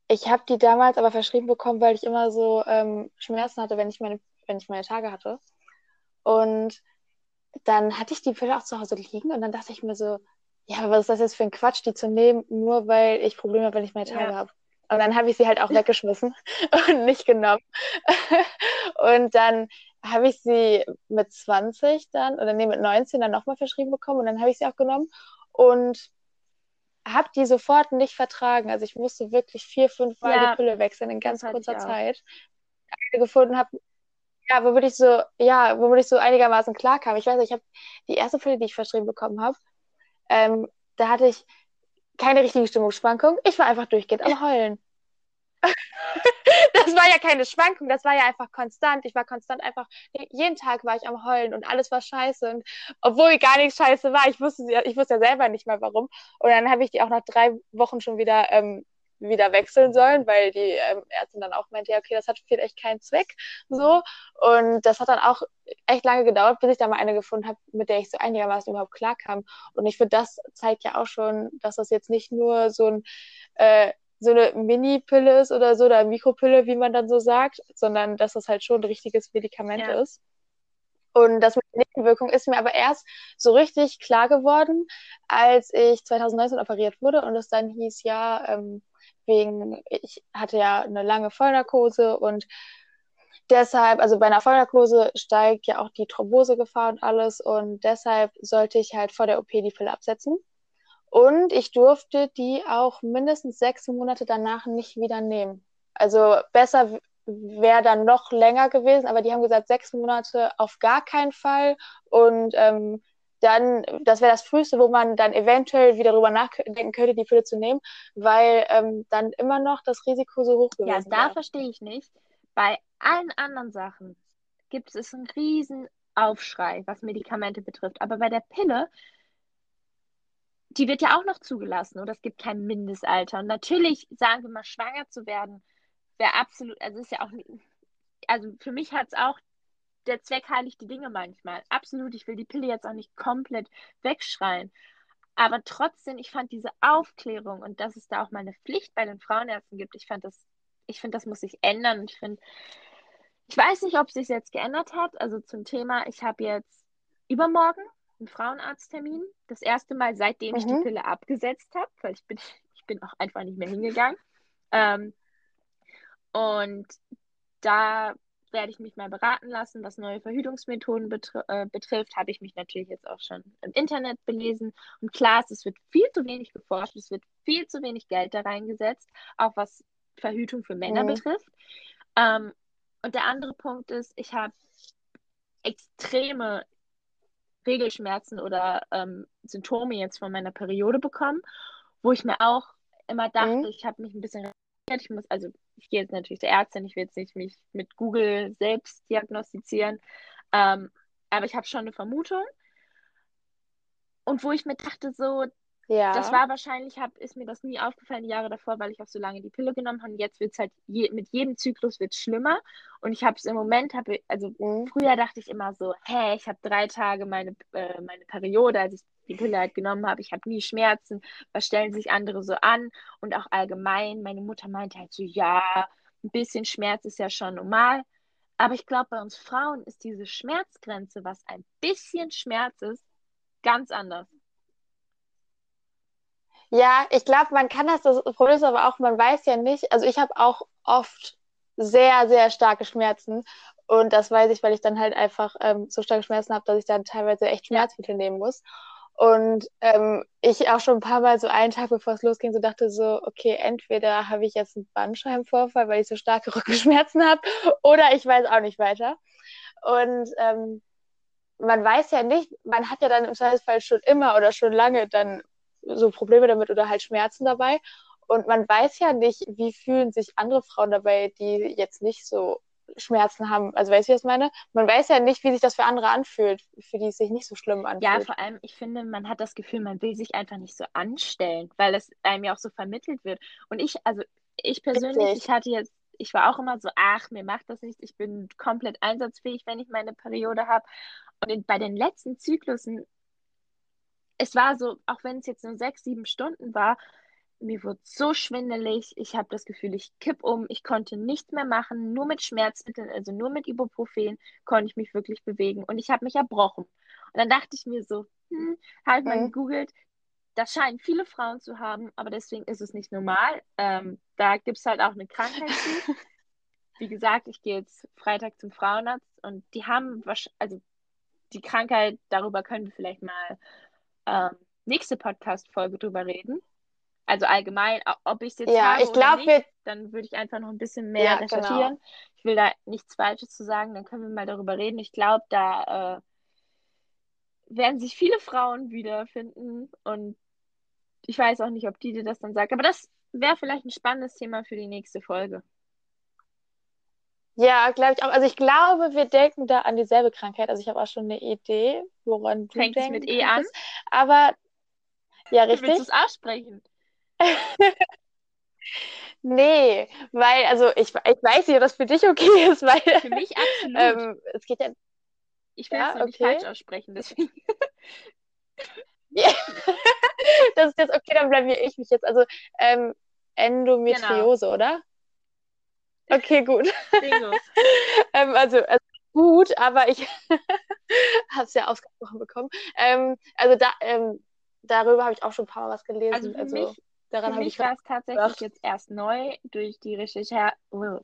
ich habe die damals aber verschrieben bekommen, weil ich immer so ähm, Schmerzen hatte, wenn ich meine, wenn ich meine Tage hatte. Und dann hatte ich die Pille auch zu Hause liegen und dann dachte ich mir so, ja, aber was ist das jetzt für ein Quatsch, die zu nehmen, nur weil ich Probleme habe, wenn ich meine Tage Ja. habe. Und dann habe ich sie halt auch weggeschmissen <laughs> und nicht genommen. <laughs> Und dann habe ich sie mit 20 dann, oder nee, mit 19 dann nochmal verschrieben bekommen und dann habe ich sie auch genommen. Und habe die sofort nicht vertragen. Also ich musste wirklich vier, fünf Mal Ja, die Pille wechseln in ganz kurzer. Zeit. Eine gefunden habe, ja, womit ich so, ja, womit ich so einigermaßen klarkam. Ich weiß nicht, ich habe die erste Pille, die ich verschrieben bekommen habe, ähm, da hatte ich keine richtige Stimmungsschwankung. Ich war einfach durchgehend am Heulen. <laughs> Das war ja keine Schwankung, das war ja einfach konstant. Ich war konstant einfach, jeden Tag war ich am Heulen und alles war scheiße. Und obwohl gar nichts scheiße war, ich wusste, ja- ich wusste ja selber nicht mal warum. Und dann habe ich die auch nach drei Wochen schon wieder, ähm, wieder wechseln sollen, weil die ähm, Ärztin dann auch meinte, ja, okay, das hat vielleicht keinen Zweck. So. Und das hat dann auch echt lange gedauert, bis ich da mal eine gefunden habe, mit der ich so einigermaßen überhaupt klarkam. Und ich finde, das zeigt ja auch schon, dass das jetzt nicht nur so ein äh, so eine Mini-Pille ist oder so, oder Mikropille, wie man dann so sagt, sondern dass das halt schon ein richtiges Medikament Ja. ist. Und das mit der Nebenwirkung ist mir aber erst so richtig klar geworden, als ich 2019 operiert wurde und es dann hieß, ja, ähm, wegen, ich hatte ja eine lange Vollnarkose und deshalb, also bei einer Vollnarkose steigt ja auch die Thrombosegefahr und alles und deshalb sollte ich halt vor der OP die Pille absetzen. Und ich durfte die auch mindestens sechs Monate danach nicht wieder nehmen. Also besser wäre dann noch länger gewesen, aber die haben gesagt, sechs Monate auf gar keinen Fall. Und ähm, dann, das wäre das Früheste, wo man dann eventuell wieder drüber nachdenken könnte, die Pille zu nehmen, weil ähm, dann immer noch das Risiko so hoch Ja, gewesen da wäre. verstehe ich nicht. Bei allen anderen Sachen gibt es einen riesen Aufschrei, was Medikamente betrifft. Aber bei der Pille, die wird ja auch noch zugelassen oder es gibt kein Mindestalter. Und natürlich, sagen wir mal, schwanger zu werden, wäre absolut, also ist ja auch, also für mich hat es auch der Zweck heiligt die Dinge manchmal. Absolut, ich will die Pille jetzt auch nicht komplett wegschreien. Aber trotzdem, ich fand diese Aufklärung und dass es da auch mal eine Pflicht bei den Frauenärzten gibt, ich fand das, ich finde, das muss sich ändern. Und ich finde, ich weiß nicht, ob es sich jetzt geändert hat. Also zum Thema, ich habe jetzt übermorgen einen Frauenarzttermin. Das erste Mal, seitdem ich die Mhm. Pille abgesetzt habe, weil ich bin, <laughs> ich bin auch einfach nicht mehr hingegangen. Ähm, und da werde ich mich mal beraten lassen, was neue Verhütungsmethoden betr äh, betrifft. Habe ich mich natürlich jetzt auch schon im Internet belesen. Und klar ist, es wird viel zu wenig geforscht, es wird viel zu wenig Geld da reingesetzt, auch was Verhütung für Männer Mhm. betrifft. Ähm, und der andere Punkt ist, ich habe extreme Regelschmerzen oder ähm, Symptome jetzt von meiner Periode bekommen, wo ich mir auch immer dachte, Mhm. ich habe mich ein bisschen ich muss, also ich gehe jetzt natürlich zur Ärztin, ich will jetzt nicht mich mit Google selbst diagnostizieren, ähm, aber ich habe schon eine Vermutung. Und wo ich mir dachte, so, Ja. das war wahrscheinlich, hab, ist mir das nie aufgefallen, die Jahre davor, weil ich auch so lange die Pille genommen habe. Und jetzt wird es halt, je, mit jedem Zyklus wird schlimmer. Und ich habe es im Moment, hab, also Mhm. früher dachte ich immer so, hä, ich habe drei Tage meine, äh, meine Periode, als ich die Pille halt genommen habe. Ich habe nie Schmerzen. Was stellen sich andere so an? Und auch allgemein, meine Mutter meinte halt so, ja, ein bisschen Schmerz ist ja schon normal. Aber ich glaube, bei uns Frauen ist diese Schmerzgrenze, was ein bisschen Schmerz ist, ganz anders. Ja, ich glaube, man kann das, das Problem ist aber auch, man weiß ja nicht, also ich habe auch oft sehr, sehr starke Schmerzen und das weiß ich, weil ich dann halt einfach ähm, so starke Schmerzen habe, dass ich dann teilweise echt. Schmerzmittel nehmen muss. Und ähm, ich auch schon ein paar Mal so einen Tag, bevor es losging, so dachte so, okay, entweder habe ich jetzt einen Bandscheibenvorfall, weil ich so starke <laughs> Rückenschmerzen habe, oder ich weiß auch nicht weiter. Und ähm, man weiß ja nicht, man hat ja dann im Zweifelsfall schon immer oder schon lange dann so Probleme damit oder halt Schmerzen dabei. Und man weiß ja nicht, wie fühlen sich andere Frauen dabei, die jetzt nicht so Schmerzen haben. Also weißt du, wie ich das meine? Man weiß ja nicht, wie sich das für andere anfühlt, für die es sich nicht so schlimm Ja, anfühlt. vor allem, ich finde, man hat das Gefühl, man will sich einfach nicht so anstellen, weil es einem ja auch so vermittelt wird. Und ich, also ich persönlich, Richtig. ich hatte jetzt, ich war auch immer so, ach, mir macht das nichts, ich bin komplett einsatzfähig, wenn ich meine Periode habe. Und in, bei den letzten Zyklusen, es war so, auch wenn es jetzt nur sechs, sieben Stunden war, mir wurde so schwindelig, ich habe das Gefühl, ich kipp um, ich konnte nichts mehr machen, nur mit Schmerzmitteln, also nur mit Ibuprofen konnte ich mich wirklich bewegen und ich habe mich erbrochen. Und dann dachte ich mir so, hm, halt mal Mhm. gegoogelt, das scheinen viele Frauen zu haben, aber deswegen ist es nicht normal. Ähm, da gibt es halt auch eine Krankheit zu. <laughs> Wie gesagt, ich gehe jetzt Freitag zum Frauenarzt und die haben wahrscheinlich, also die Krankheit, darüber können wir vielleicht mal ähm, nächste Podcast-Folge drüber reden. Also allgemein, ob ich es jetzt Ja, habe ich oder glaube, nicht, wir, dann würde ich einfach noch ein bisschen mehr ja, recherchieren. genau. Ich will da nichts Falsches zu sagen, dann können wir mal darüber reden. Ich glaube, da äh, werden sich viele Frauen wiederfinden und ich weiß auch nicht, ob die dir das dann sagt. Aber das wäre vielleicht ein spannendes Thema für die nächste Folge. Ja, glaube ich auch. Also ich glaube, wir denken da an dieselbe Krankheit. Also ich habe auch schon eine Idee, woran du Fängt es mit denken E an? Aber ja, Willst du richtig. es aussprechen? <laughs> Nee, weil, also ich, ich weiß nicht, ob das für dich okay ist, weil Für mich absolut. ähm, es geht ja. Ich will es Ja, nicht okay. falsch aussprechen, deswegen. <laughs> Das ist jetzt okay, dann blamier ich mich jetzt. Also ähm, Endometriose, oder? Okay, gut. <laughs> Ähm, also, also gut, aber ich <laughs> habe es ja ausgesprochen bekommen. Ähm, also da, ähm, darüber habe ich auch schon ein paar Mal was gelesen. Also für Also mich, daran für habe mich ich war es tatsächlich gedacht. jetzt erst neu durch die Recherche, oh,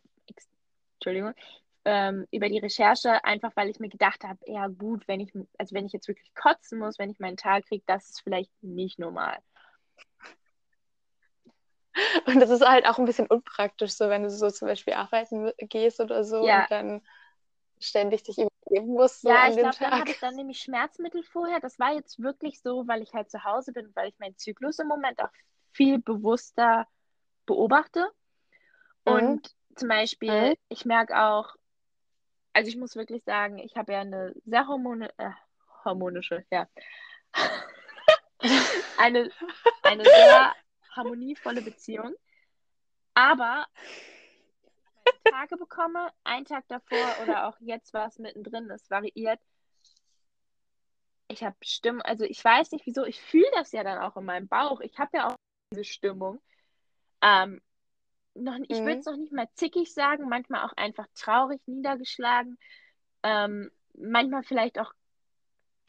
Entschuldigung, ähm, über die Recherche, einfach weil ich mir gedacht habe, ja gut, wenn ich, also wenn ich jetzt wirklich kotzen muss, wenn ich meinen Tag kriege, das ist vielleicht nicht normal. Und das ist halt auch ein bisschen unpraktisch, so wenn du so zum Beispiel arbeiten gehst oder so Ja. und dann ständig dich übergeben musst, so Ja, ich glaube, dann hatte ich dann nämlich Schmerzmittel vorher. Das war jetzt wirklich so, weil ich halt zu Hause bin, weil ich meinen Zyklus im Moment auch viel bewusster beobachte. Mhm. Und zum Beispiel, Mhm. ich merke auch, also ich muss wirklich sagen, ich habe ja eine sehr hormone, äh, hormonische, ja, <laughs> eine, eine sehr harmonievolle Beziehung. Aber Tage bekomme, einen Tag davor oder auch jetzt war es mittendrin, es variiert. Ich habe Stimmen, also ich weiß nicht wieso, ich fühle das ja dann auch in meinem Bauch. Ich habe ja auch diese Stimmung. Ähm, noch, ich würde Mhm. es noch nicht mal zickig sagen, manchmal auch einfach traurig, niedergeschlagen. Ähm, manchmal vielleicht auch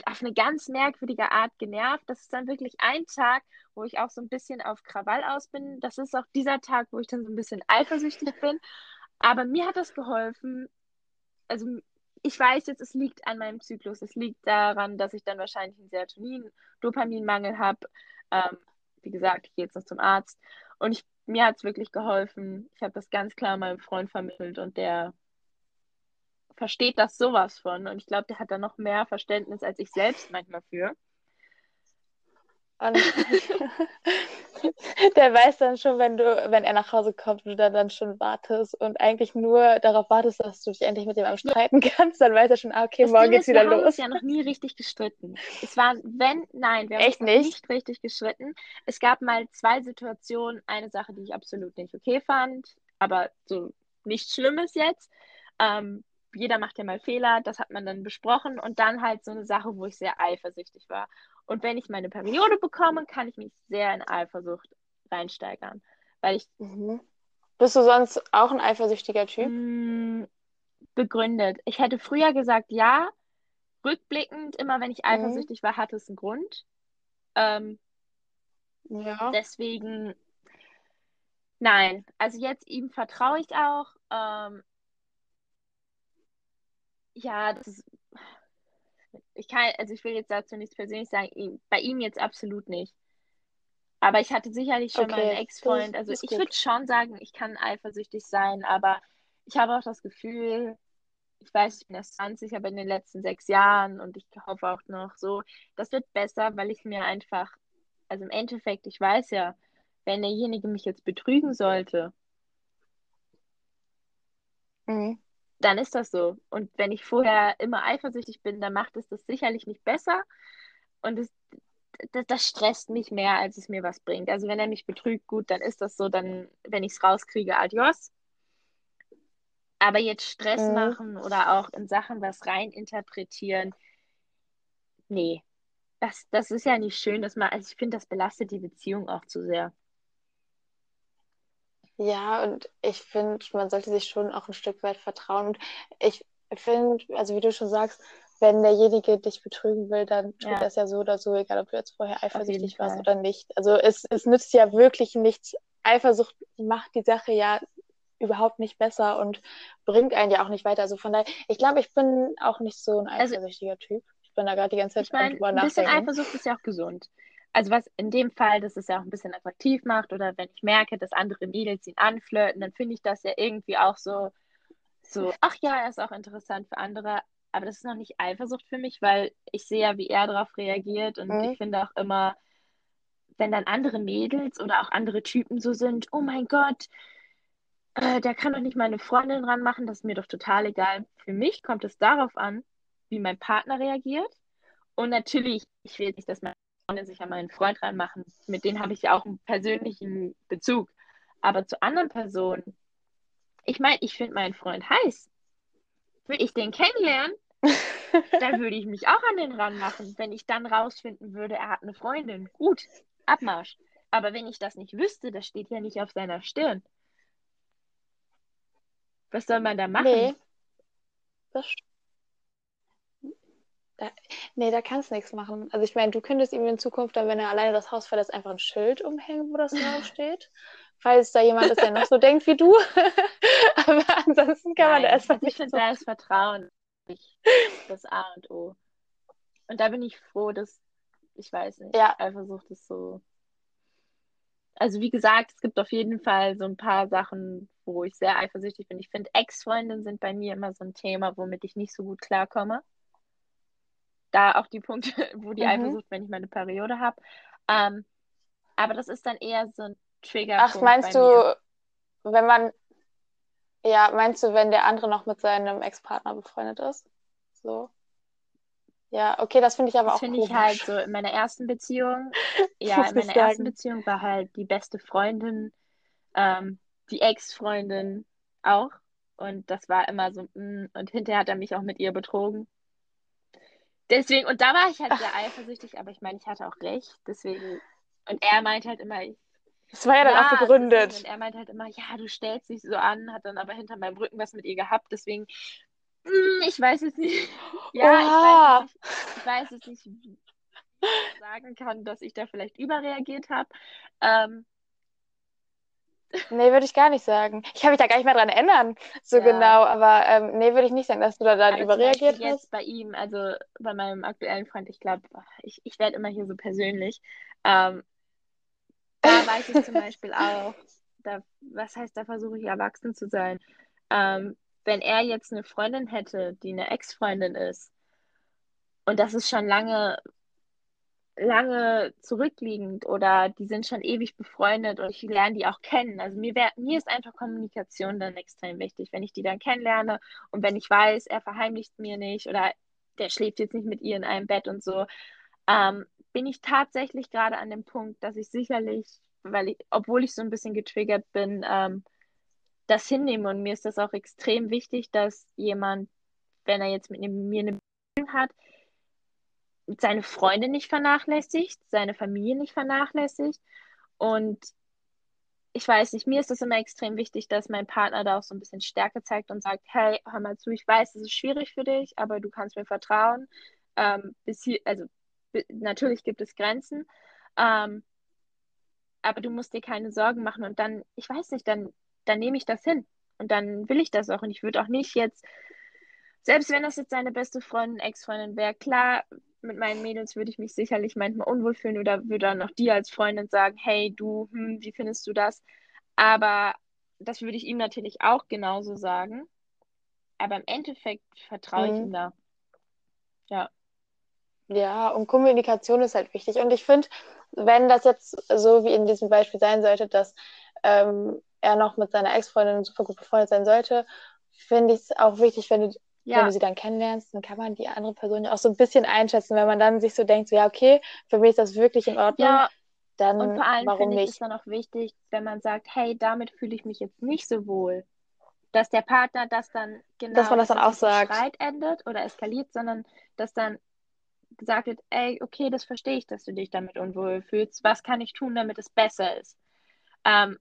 auf eine ganz merkwürdige Art genervt. Das ist dann wirklich ein Tag, wo ich auch so ein bisschen auf Krawall aus bin. Das ist auch dieser Tag, wo ich dann so ein bisschen eifersüchtig bin. Aber mir hat das geholfen. Also ich weiß jetzt, es liegt an meinem Zyklus. Es liegt daran, dass ich dann wahrscheinlich einen Serotonin-Dopaminmangel habe. Ähm, wie gesagt, ich gehe jetzt noch zum Arzt. Und ich, mir hat es wirklich geholfen. Ich habe das ganz klar meinem Freund vermittelt und der versteht das sowas von. Und ich glaube, der hat da noch mehr Verständnis als ich selbst manchmal für. Und <laughs> der weiß dann schon, wenn du, wenn er nach Hause kommt, du da dann schon wartest und eigentlich nur darauf wartest, dass du dich endlich mit ihm am streiten kannst, dann weiß er schon, ah, okay, Das morgen geht's ist, wieder wir haben los. uns ja noch nie richtig gestritten. Es waren, wenn, nein, wir haben Echt uns nicht? nicht richtig gestritten. Es gab mal zwei Situationen, eine Sache, die ich absolut nicht okay fand, aber so nichts Schlimmes jetzt. Ähm, jeder macht ja mal Fehler, das hat man dann besprochen und dann halt so eine Sache, wo ich sehr eifersüchtig war. Und wenn ich meine Periode bekomme, kann ich mich sehr in Eifersucht reinsteigern, weil ich Mhm. Bist du sonst auch ein eifersüchtiger Typ? mh, begründet. Ich hätte früher gesagt, ja. Rückblickend, immer wenn ich Mhm. eifersüchtig war, hatte es einen Grund. Ähm, Ja. deswegen, nein. Also jetzt ihm vertraue ich auch. Ähm, ja, das ist, ich kann, also ich will jetzt dazu nichts persönlich sagen, bei ihm jetzt absolut nicht. Aber ich hatte sicherlich schon mal einen Okay, Ex-Freund. Also ich würde schon sagen, ich kann eifersüchtig sein, aber ich habe auch das Gefühl, ich weiß, ich bin erst 20, aber in den letzten sechs Jahren und ich hoffe auch noch so, das wird besser, weil ich mir einfach, also im Endeffekt, ich weiß ja, wenn derjenige mich jetzt betrügen sollte, Mhm. Dann ist das so. Und wenn ich vorher immer eifersüchtig bin, dann macht es das sicherlich nicht besser. Und es, das, das stresst mich mehr, als es mir was bringt. Also wenn er mich betrügt, gut, dann ist das so, dann, wenn ich es rauskriege, adios. Aber jetzt Stress Mhm. machen oder auch in Sachen was reininterpretieren, nee. Das, das ist ja nicht schön, dass man, also ich finde, das belastet die Beziehung auch zu sehr. Ja, und ich finde, man sollte sich schon auch ein Stück weit vertrauen. Und ich finde, also wie du schon sagst, wenn derjenige dich betrügen will, dann tut Ja. das ja so oder so, egal ob du jetzt vorher eifersüchtig warst oder nicht. Also es, es nützt ja wirklich nichts. Eifersucht macht die Sache ja überhaupt nicht besser und bringt einen ja auch nicht weiter. Also von daher, ich glaube, ich bin auch nicht so ein Also- eifersüchtiger Typ. Ich bin da gerade die ganze Zeit Ich am meine, drüber ein bisschen nachdenken. Eifersucht ist ja auch gesund. Also was in dem Fall, dass es ja auch ein bisschen attraktiv macht oder wenn ich merke, dass andere Mädels ihn anflirten, dann finde ich das ja irgendwie auch so, so, ach ja, er ist auch interessant für andere, aber das ist noch nicht Eifersucht für mich, weil ich sehe ja, wie er darauf reagiert und Mhm. ich finde auch immer, wenn dann andere Mädels oder auch andere Typen so sind, oh mein Gott, äh, der kann doch nicht meine Freundin ranmachen, das ist mir doch total egal. Für mich kommt es darauf an, wie mein Partner reagiert. Und natürlich, ich will nicht, dass meine Freundin sich an meinen Freund ranmachen. Mit denen habe ich ja auch einen persönlichen Bezug. Aber zu anderen Personen, ich meine, ich finde meinen Freund heiß. Will ich den kennenlernen, <laughs> dann würde ich mich auch an den ranmachen. Wenn ich dann rausfinden würde, er hat eine Freundin, gut, Abmarsch. Aber wenn ich das nicht wüsste, das steht ja nicht auf seiner Stirn. Was soll man da machen? Nee. Das st- da, nee, da kannst du nichts machen. Also ich meine, du könntest ihm in Zukunft dann, wenn er alleine das Haus verlässt, einfach ein Schild umhängen, wo das draufsteht. <laughs> Falls da jemand ist, der noch so denkt wie du. <laughs> Aber ansonsten kann man da Nein, erstmal also ich nicht finde, so. da ist Vertrauen nicht das A und O. Und da bin ich froh, dass, ich weiß nicht, Ja. Eifersucht ist so. Also wie gesagt, es gibt auf jeden Fall so ein paar Sachen, wo ich sehr eifersüchtig bin. Ich finde, Ex-Freundinnen sind bei mir immer so ein Thema, womit ich nicht so gut klarkomme. Da auch die Punkte, <laughs> wo die Mhm. Eifersucht, wenn ich meine Periode habe. Ähm, aber das ist dann eher so ein Trigger. Ach, meinst du, wenn man, ja, meinst du, wenn der andere noch mit seinem Ex-Partner befreundet ist? So. Ja, okay, das finde ich aber Das auch finde ich halt so in meiner ersten Beziehung. <laughs> Ja, in meiner ersten. Beziehung war halt die beste Freundin, ähm, die Ex-Freundin auch. Und das war immer so, mm, und hinterher hat er mich auch mit ihr betrogen. Deswegen, und da war ich halt sehr eifersüchtig, aber ich meine, ich hatte auch recht. Deswegen, und er meint halt immer, ich, Das war ja dann auch begründet. und er meint halt immer, ja, du stellst dich so an, hat dann aber hinter meinem Rücken was mit ihr gehabt. Deswegen, mm, ich weiß es nicht. <laughs> Ja, ich weiß es nicht. Ich weiß es nicht, wie ich sagen kann, dass ich da vielleicht überreagiert habe. Ähm, Nee, würde ich gar nicht sagen. Ich kann mich da gar nicht mehr dran erinnern, so Ja. genau. Aber ähm, nee, würde ich nicht sagen, dass du da dann aber überreagiert hast. jetzt bei ihm, also bei meinem aktuellen Freund, ich glaube, ich, ich werde immer hier so persönlich. Ähm, da weiß ich zum <laughs> Beispiel auch, da, was heißt, da versuche ich erwachsen zu sein. Ähm, wenn er jetzt eine Freundin hätte, die eine Ex-Freundin ist, und das ist schon lange, lange zurückliegend oder die sind schon ewig befreundet und ich lerne die auch kennen. Also mir wär, mir ist einfach Kommunikation dann extrem wichtig, wenn ich die dann kennenlerne und wenn ich weiß, er verheimlicht mir nicht oder der schläft jetzt nicht mit ihr in einem Bett und so, ähm, bin ich tatsächlich gerade an dem Punkt, dass ich sicherlich, weil ich, obwohl ich so ein bisschen getriggert bin, ähm, das hinnehme und mir ist das auch extrem wichtig, dass jemand, wenn er jetzt mit mir eine Beziehung hat, seine Freunde nicht vernachlässigt, seine Familie nicht vernachlässigt. Und ich weiß nicht, mir ist es immer extrem wichtig, dass mein Partner da auch so ein bisschen Stärke zeigt und sagt, hey, hör mal zu, ich weiß, es ist schwierig für dich, aber du kannst mir vertrauen. Ähm, bis hier, also natürlich gibt es Grenzen, ähm, aber du musst dir keine Sorgen machen. Und dann, ich weiß nicht, dann, dann nehme ich das hin. Und dann will ich das auch. Und ich würde auch nicht jetzt, selbst wenn das jetzt seine beste Freundin, Ex-Freundin wäre, klar, mit meinen Mädels würde ich mich sicherlich manchmal unwohl fühlen oder würde dann noch dir als Freundin sagen, hey, du, hm, wie findest du das? Aber das würde ich ihm natürlich auch genauso sagen. Aber im Endeffekt vertraue ich Mhm. ihm da. Ja. Ja, und Kommunikation ist halt wichtig. Und ich finde, wenn das jetzt so wie in diesem Beispiel sein sollte, dass ähm, er noch mit seiner Ex-Freundin super gut befreundet sein sollte, finde ich es auch wichtig, wenn du, wenn Ja, du sie dann kennenlernst, dann kann man die andere Person ja auch so ein bisschen einschätzen. Wenn man dann sich so denkt, so, ja, okay, für mich ist das wirklich in Ordnung, ja, und dann vor allem warum finde ich es nicht? dann auch wichtig, wenn man sagt, hey, damit fühle ich mich jetzt nicht so wohl, dass der Partner das dann genau, Dass man das dann auch sagt. Streit endet oder eskaliert, sondern dass dann gesagt wird, ey, okay, das verstehe ich, dass du dich damit unwohl fühlst. Was kann ich tun, damit es besser ist? Ähm,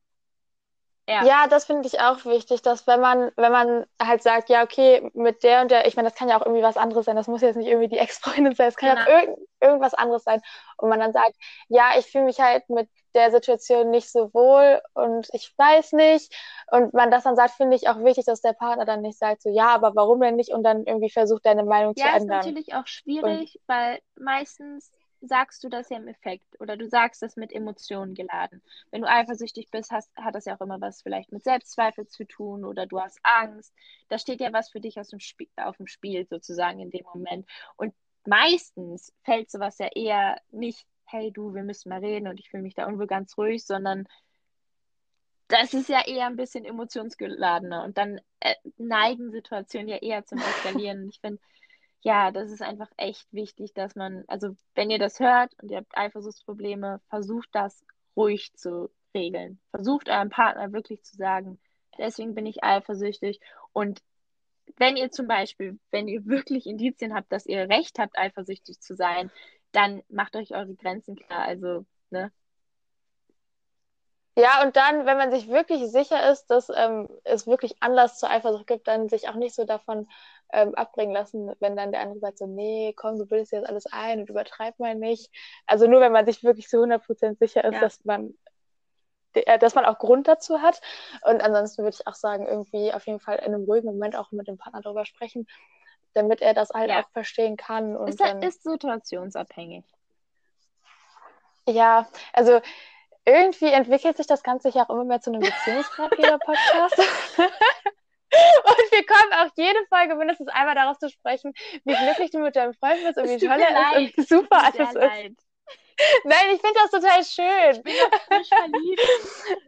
ja, Ja, das finde ich auch wichtig, dass wenn man, wenn man halt sagt, ja, okay, mit der und der, ich meine, das kann ja auch irgendwie was anderes sein, das muss jetzt nicht irgendwie die <laughs> Ex-Freundin sein, es kann ja auch genau. irgend, irgendwas anderes sein. Und man dann sagt, ja, ich fühle mich halt mit der Situation nicht so wohl und ich weiß nicht. Und man das dann sagt, finde ich auch wichtig, dass der Partner dann nicht sagt, so, ja, aber warum denn nicht? Und dann irgendwie versucht, deine Meinung zu Ja, ist ändern. natürlich auch Und schwierig, weil meistens sagst du das ja im Effekt oder du sagst das mit Emotionen geladen. Wenn du eifersüchtig bist, hast, hat das ja auch immer was vielleicht mit Selbstzweifel zu tun oder du hast Angst. Da steht ja was für dich aus dem Spiel, auf dem Spiel sozusagen in dem Moment. Und meistens fällt sowas ja eher nicht, hey du, wir müssen mal reden und ich fühle mich da unwohl ganz ruhig, sondern das ist ja eher ein bisschen emotionsgeladener und dann äh, neigen Situationen ja eher zum <laughs> Eskalieren. ich finde, ja, das ist einfach echt wichtig, dass man, also wenn ihr das hört und ihr habt Eifersuchtsprobleme, versucht das ruhig zu regeln. Versucht eurem Partner wirklich zu sagen, deswegen bin ich eifersüchtig. Und wenn ihr zum Beispiel, wenn ihr wirklich Indizien habt, dass ihr Recht habt, eifersüchtig zu sein, dann macht euch eure Grenzen klar. Also, ne, ja, und dann, wenn man sich wirklich sicher ist, dass ähm, es wirklich Anlass zur Eifersucht gibt, dann sich auch nicht so davon ähm, abbringen lassen, wenn dann der andere sagt so, nee, komm, du bildest jetzt alles ein und übertreib mal nicht. Also nur, wenn man sich wirklich zu 100% sicher ist, ja. dass man äh, dass man auch Grund dazu hat. Und ansonsten würde ich auch sagen, irgendwie auf jeden Fall in einem ruhigen Moment auch mit dem Partner darüber sprechen, damit er das halt ja. auch verstehen kann. Und ist, dann, ist situationsabhängig. Ja, also irgendwie entwickelt sich das Ganze ja auch immer mehr zu einem Beziehungsratgeber-Podcast. <laughs> Und wir kommen auch jede Folge mindestens einmal darauf zu sprechen, wie glücklich du mit deinem Freund bist und wie toll er ist und super alles ist. Nein, ich finde das total schön. Ich bin frisch verliebt.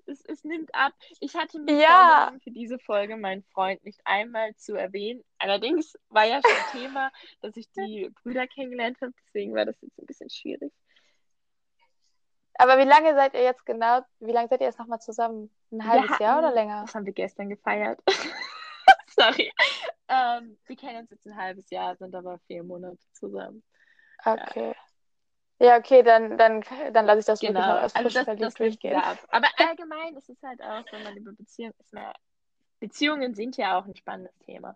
Es, es nimmt ab. Ich hatte mir ja. für diese Folge meinen Freund nicht einmal zu erwähnen. Allerdings war ja schon Thema, dass ich die Brüder kennengelernt habe. Deswegen war das jetzt ein bisschen schwierig. Aber wie lange seid ihr jetzt genau, wie lange seid ihr jetzt nochmal zusammen? Ein halbes hatten, Jahr oder länger? Das haben wir gestern gefeiert. <laughs> Sorry. Ähm, wir kennen uns jetzt ein halbes Jahr, sind aber vier Monate zusammen. Okay. Ja, ja okay, dann, dann, dann lasse ich das genau. wirklich noch als also das, das durchgehen. Ab. Aber allgemein ist es halt auch, wenn man über Beziehungen ist, mehr, Beziehungen sind ja auch ein spannendes Thema.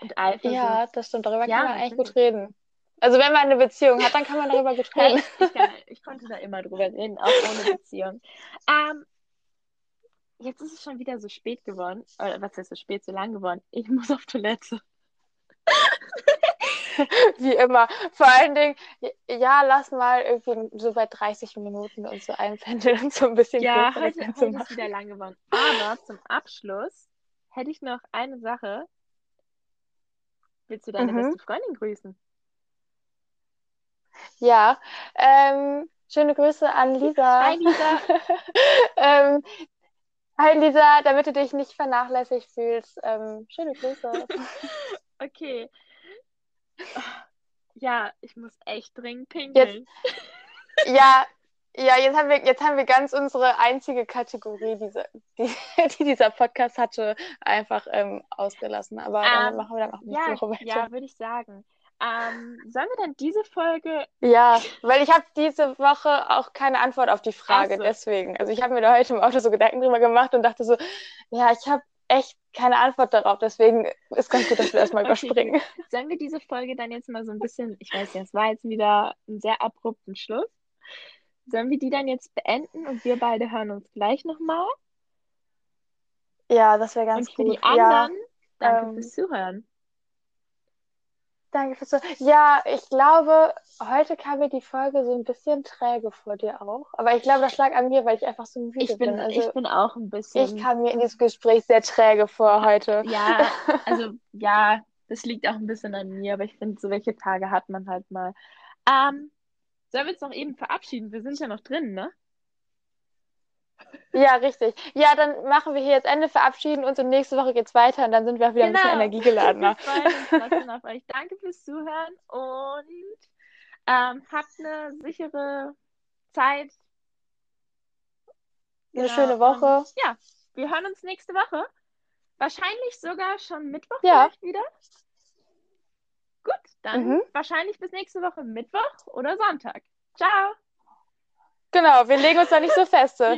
Und Eifersucht. Ja, das stimmt, darüber ja, kann man eigentlich gut reden. Also wenn man eine Beziehung hat, dann kann man darüber <laughs> reden. ich, kann, ich, konnte da immer drüber reden, auch ohne Beziehung. Ähm, jetzt ist es schon wieder so spät geworden. Oder was heißt so spät, so lang geworden? Ich muss auf Toilette. <laughs> Wie immer. Vor allen Dingen, ja, lass mal irgendwie so bei 30 Minuten und so einpendeln und so ein bisschen Ja, heute, heute ist wieder lang geworden. Aber zum Abschluss hätte ich noch eine Sache. Willst du deine mhm. beste Freundin grüßen? Ja, ähm, schöne Grüße an Lisa. Hi Lisa. <laughs> ähm, hi Lisa, damit du dich nicht vernachlässigt fühlst. Ähm, schöne Grüße. <laughs> okay. Ja, ich muss echt dringend pinkeln. Jetzt, ja, ja, jetzt haben wir, jetzt haben wir ganz unsere einzige Kategorie, diese, die, <laughs> die dieser Podcast hatte, einfach ähm, ausgelassen. Aber um, damit ähm, machen wir dann auch nächste ja, Woche weiter. Ja, würde ich sagen. Ähm, sollen wir dann diese Folge. Ja, weil ich habe diese Woche auch keine Antwort auf die Frage, so. deswegen. Also ich habe mir da heute im Auto so Gedanken drüber gemacht und dachte so, ja, ich habe echt keine Antwort darauf, deswegen ist ganz gut, dass wir erstmal <laughs> okay. überspringen. Sollen wir diese Folge dann jetzt mal so ein bisschen, ich weiß ja, es war jetzt wieder ein sehr abrupten Schluss. Sollen wir die dann jetzt beenden und wir beide hören uns gleich nochmal? Ja, das wäre ganz und für gut. die anderen, ja, danke ähm, fürs Zuhören. Danke fürs Zuhören. Ja, ich glaube, heute kam mir die Folge so ein bisschen träge vor dir auch. Aber ich glaube, das lag an mir, weil ich einfach so müde ich bin. bin. Also, ich bin auch ein bisschen. Ich kam mir in diesem Gespräch sehr träge vor heute. Ja, <laughs> also ja, das liegt auch ein bisschen an mir, aber ich finde, so welche Tage hat man halt mal. Ähm, sollen wir uns noch eben verabschieden? Wir sind ja noch drin, ne? Ja, richtig. Ja, dann machen wir hier jetzt Ende, verabschieden uns und nächste Woche geht's weiter und dann sind wir auch wieder genau. ein bisschen genau. energiegeladener. <laughs> euch. Danke fürs Zuhören und ähm, habt eine sichere Zeit. Eine genau. schöne Woche. Und, ja, wir hören uns nächste Woche. Wahrscheinlich sogar schon Mittwoch ja. vielleicht wieder. Gut, dann mhm. wahrscheinlich bis nächste Woche Mittwoch oder Sonntag. Ciao. Genau, wir legen uns da nicht so feste. <laughs>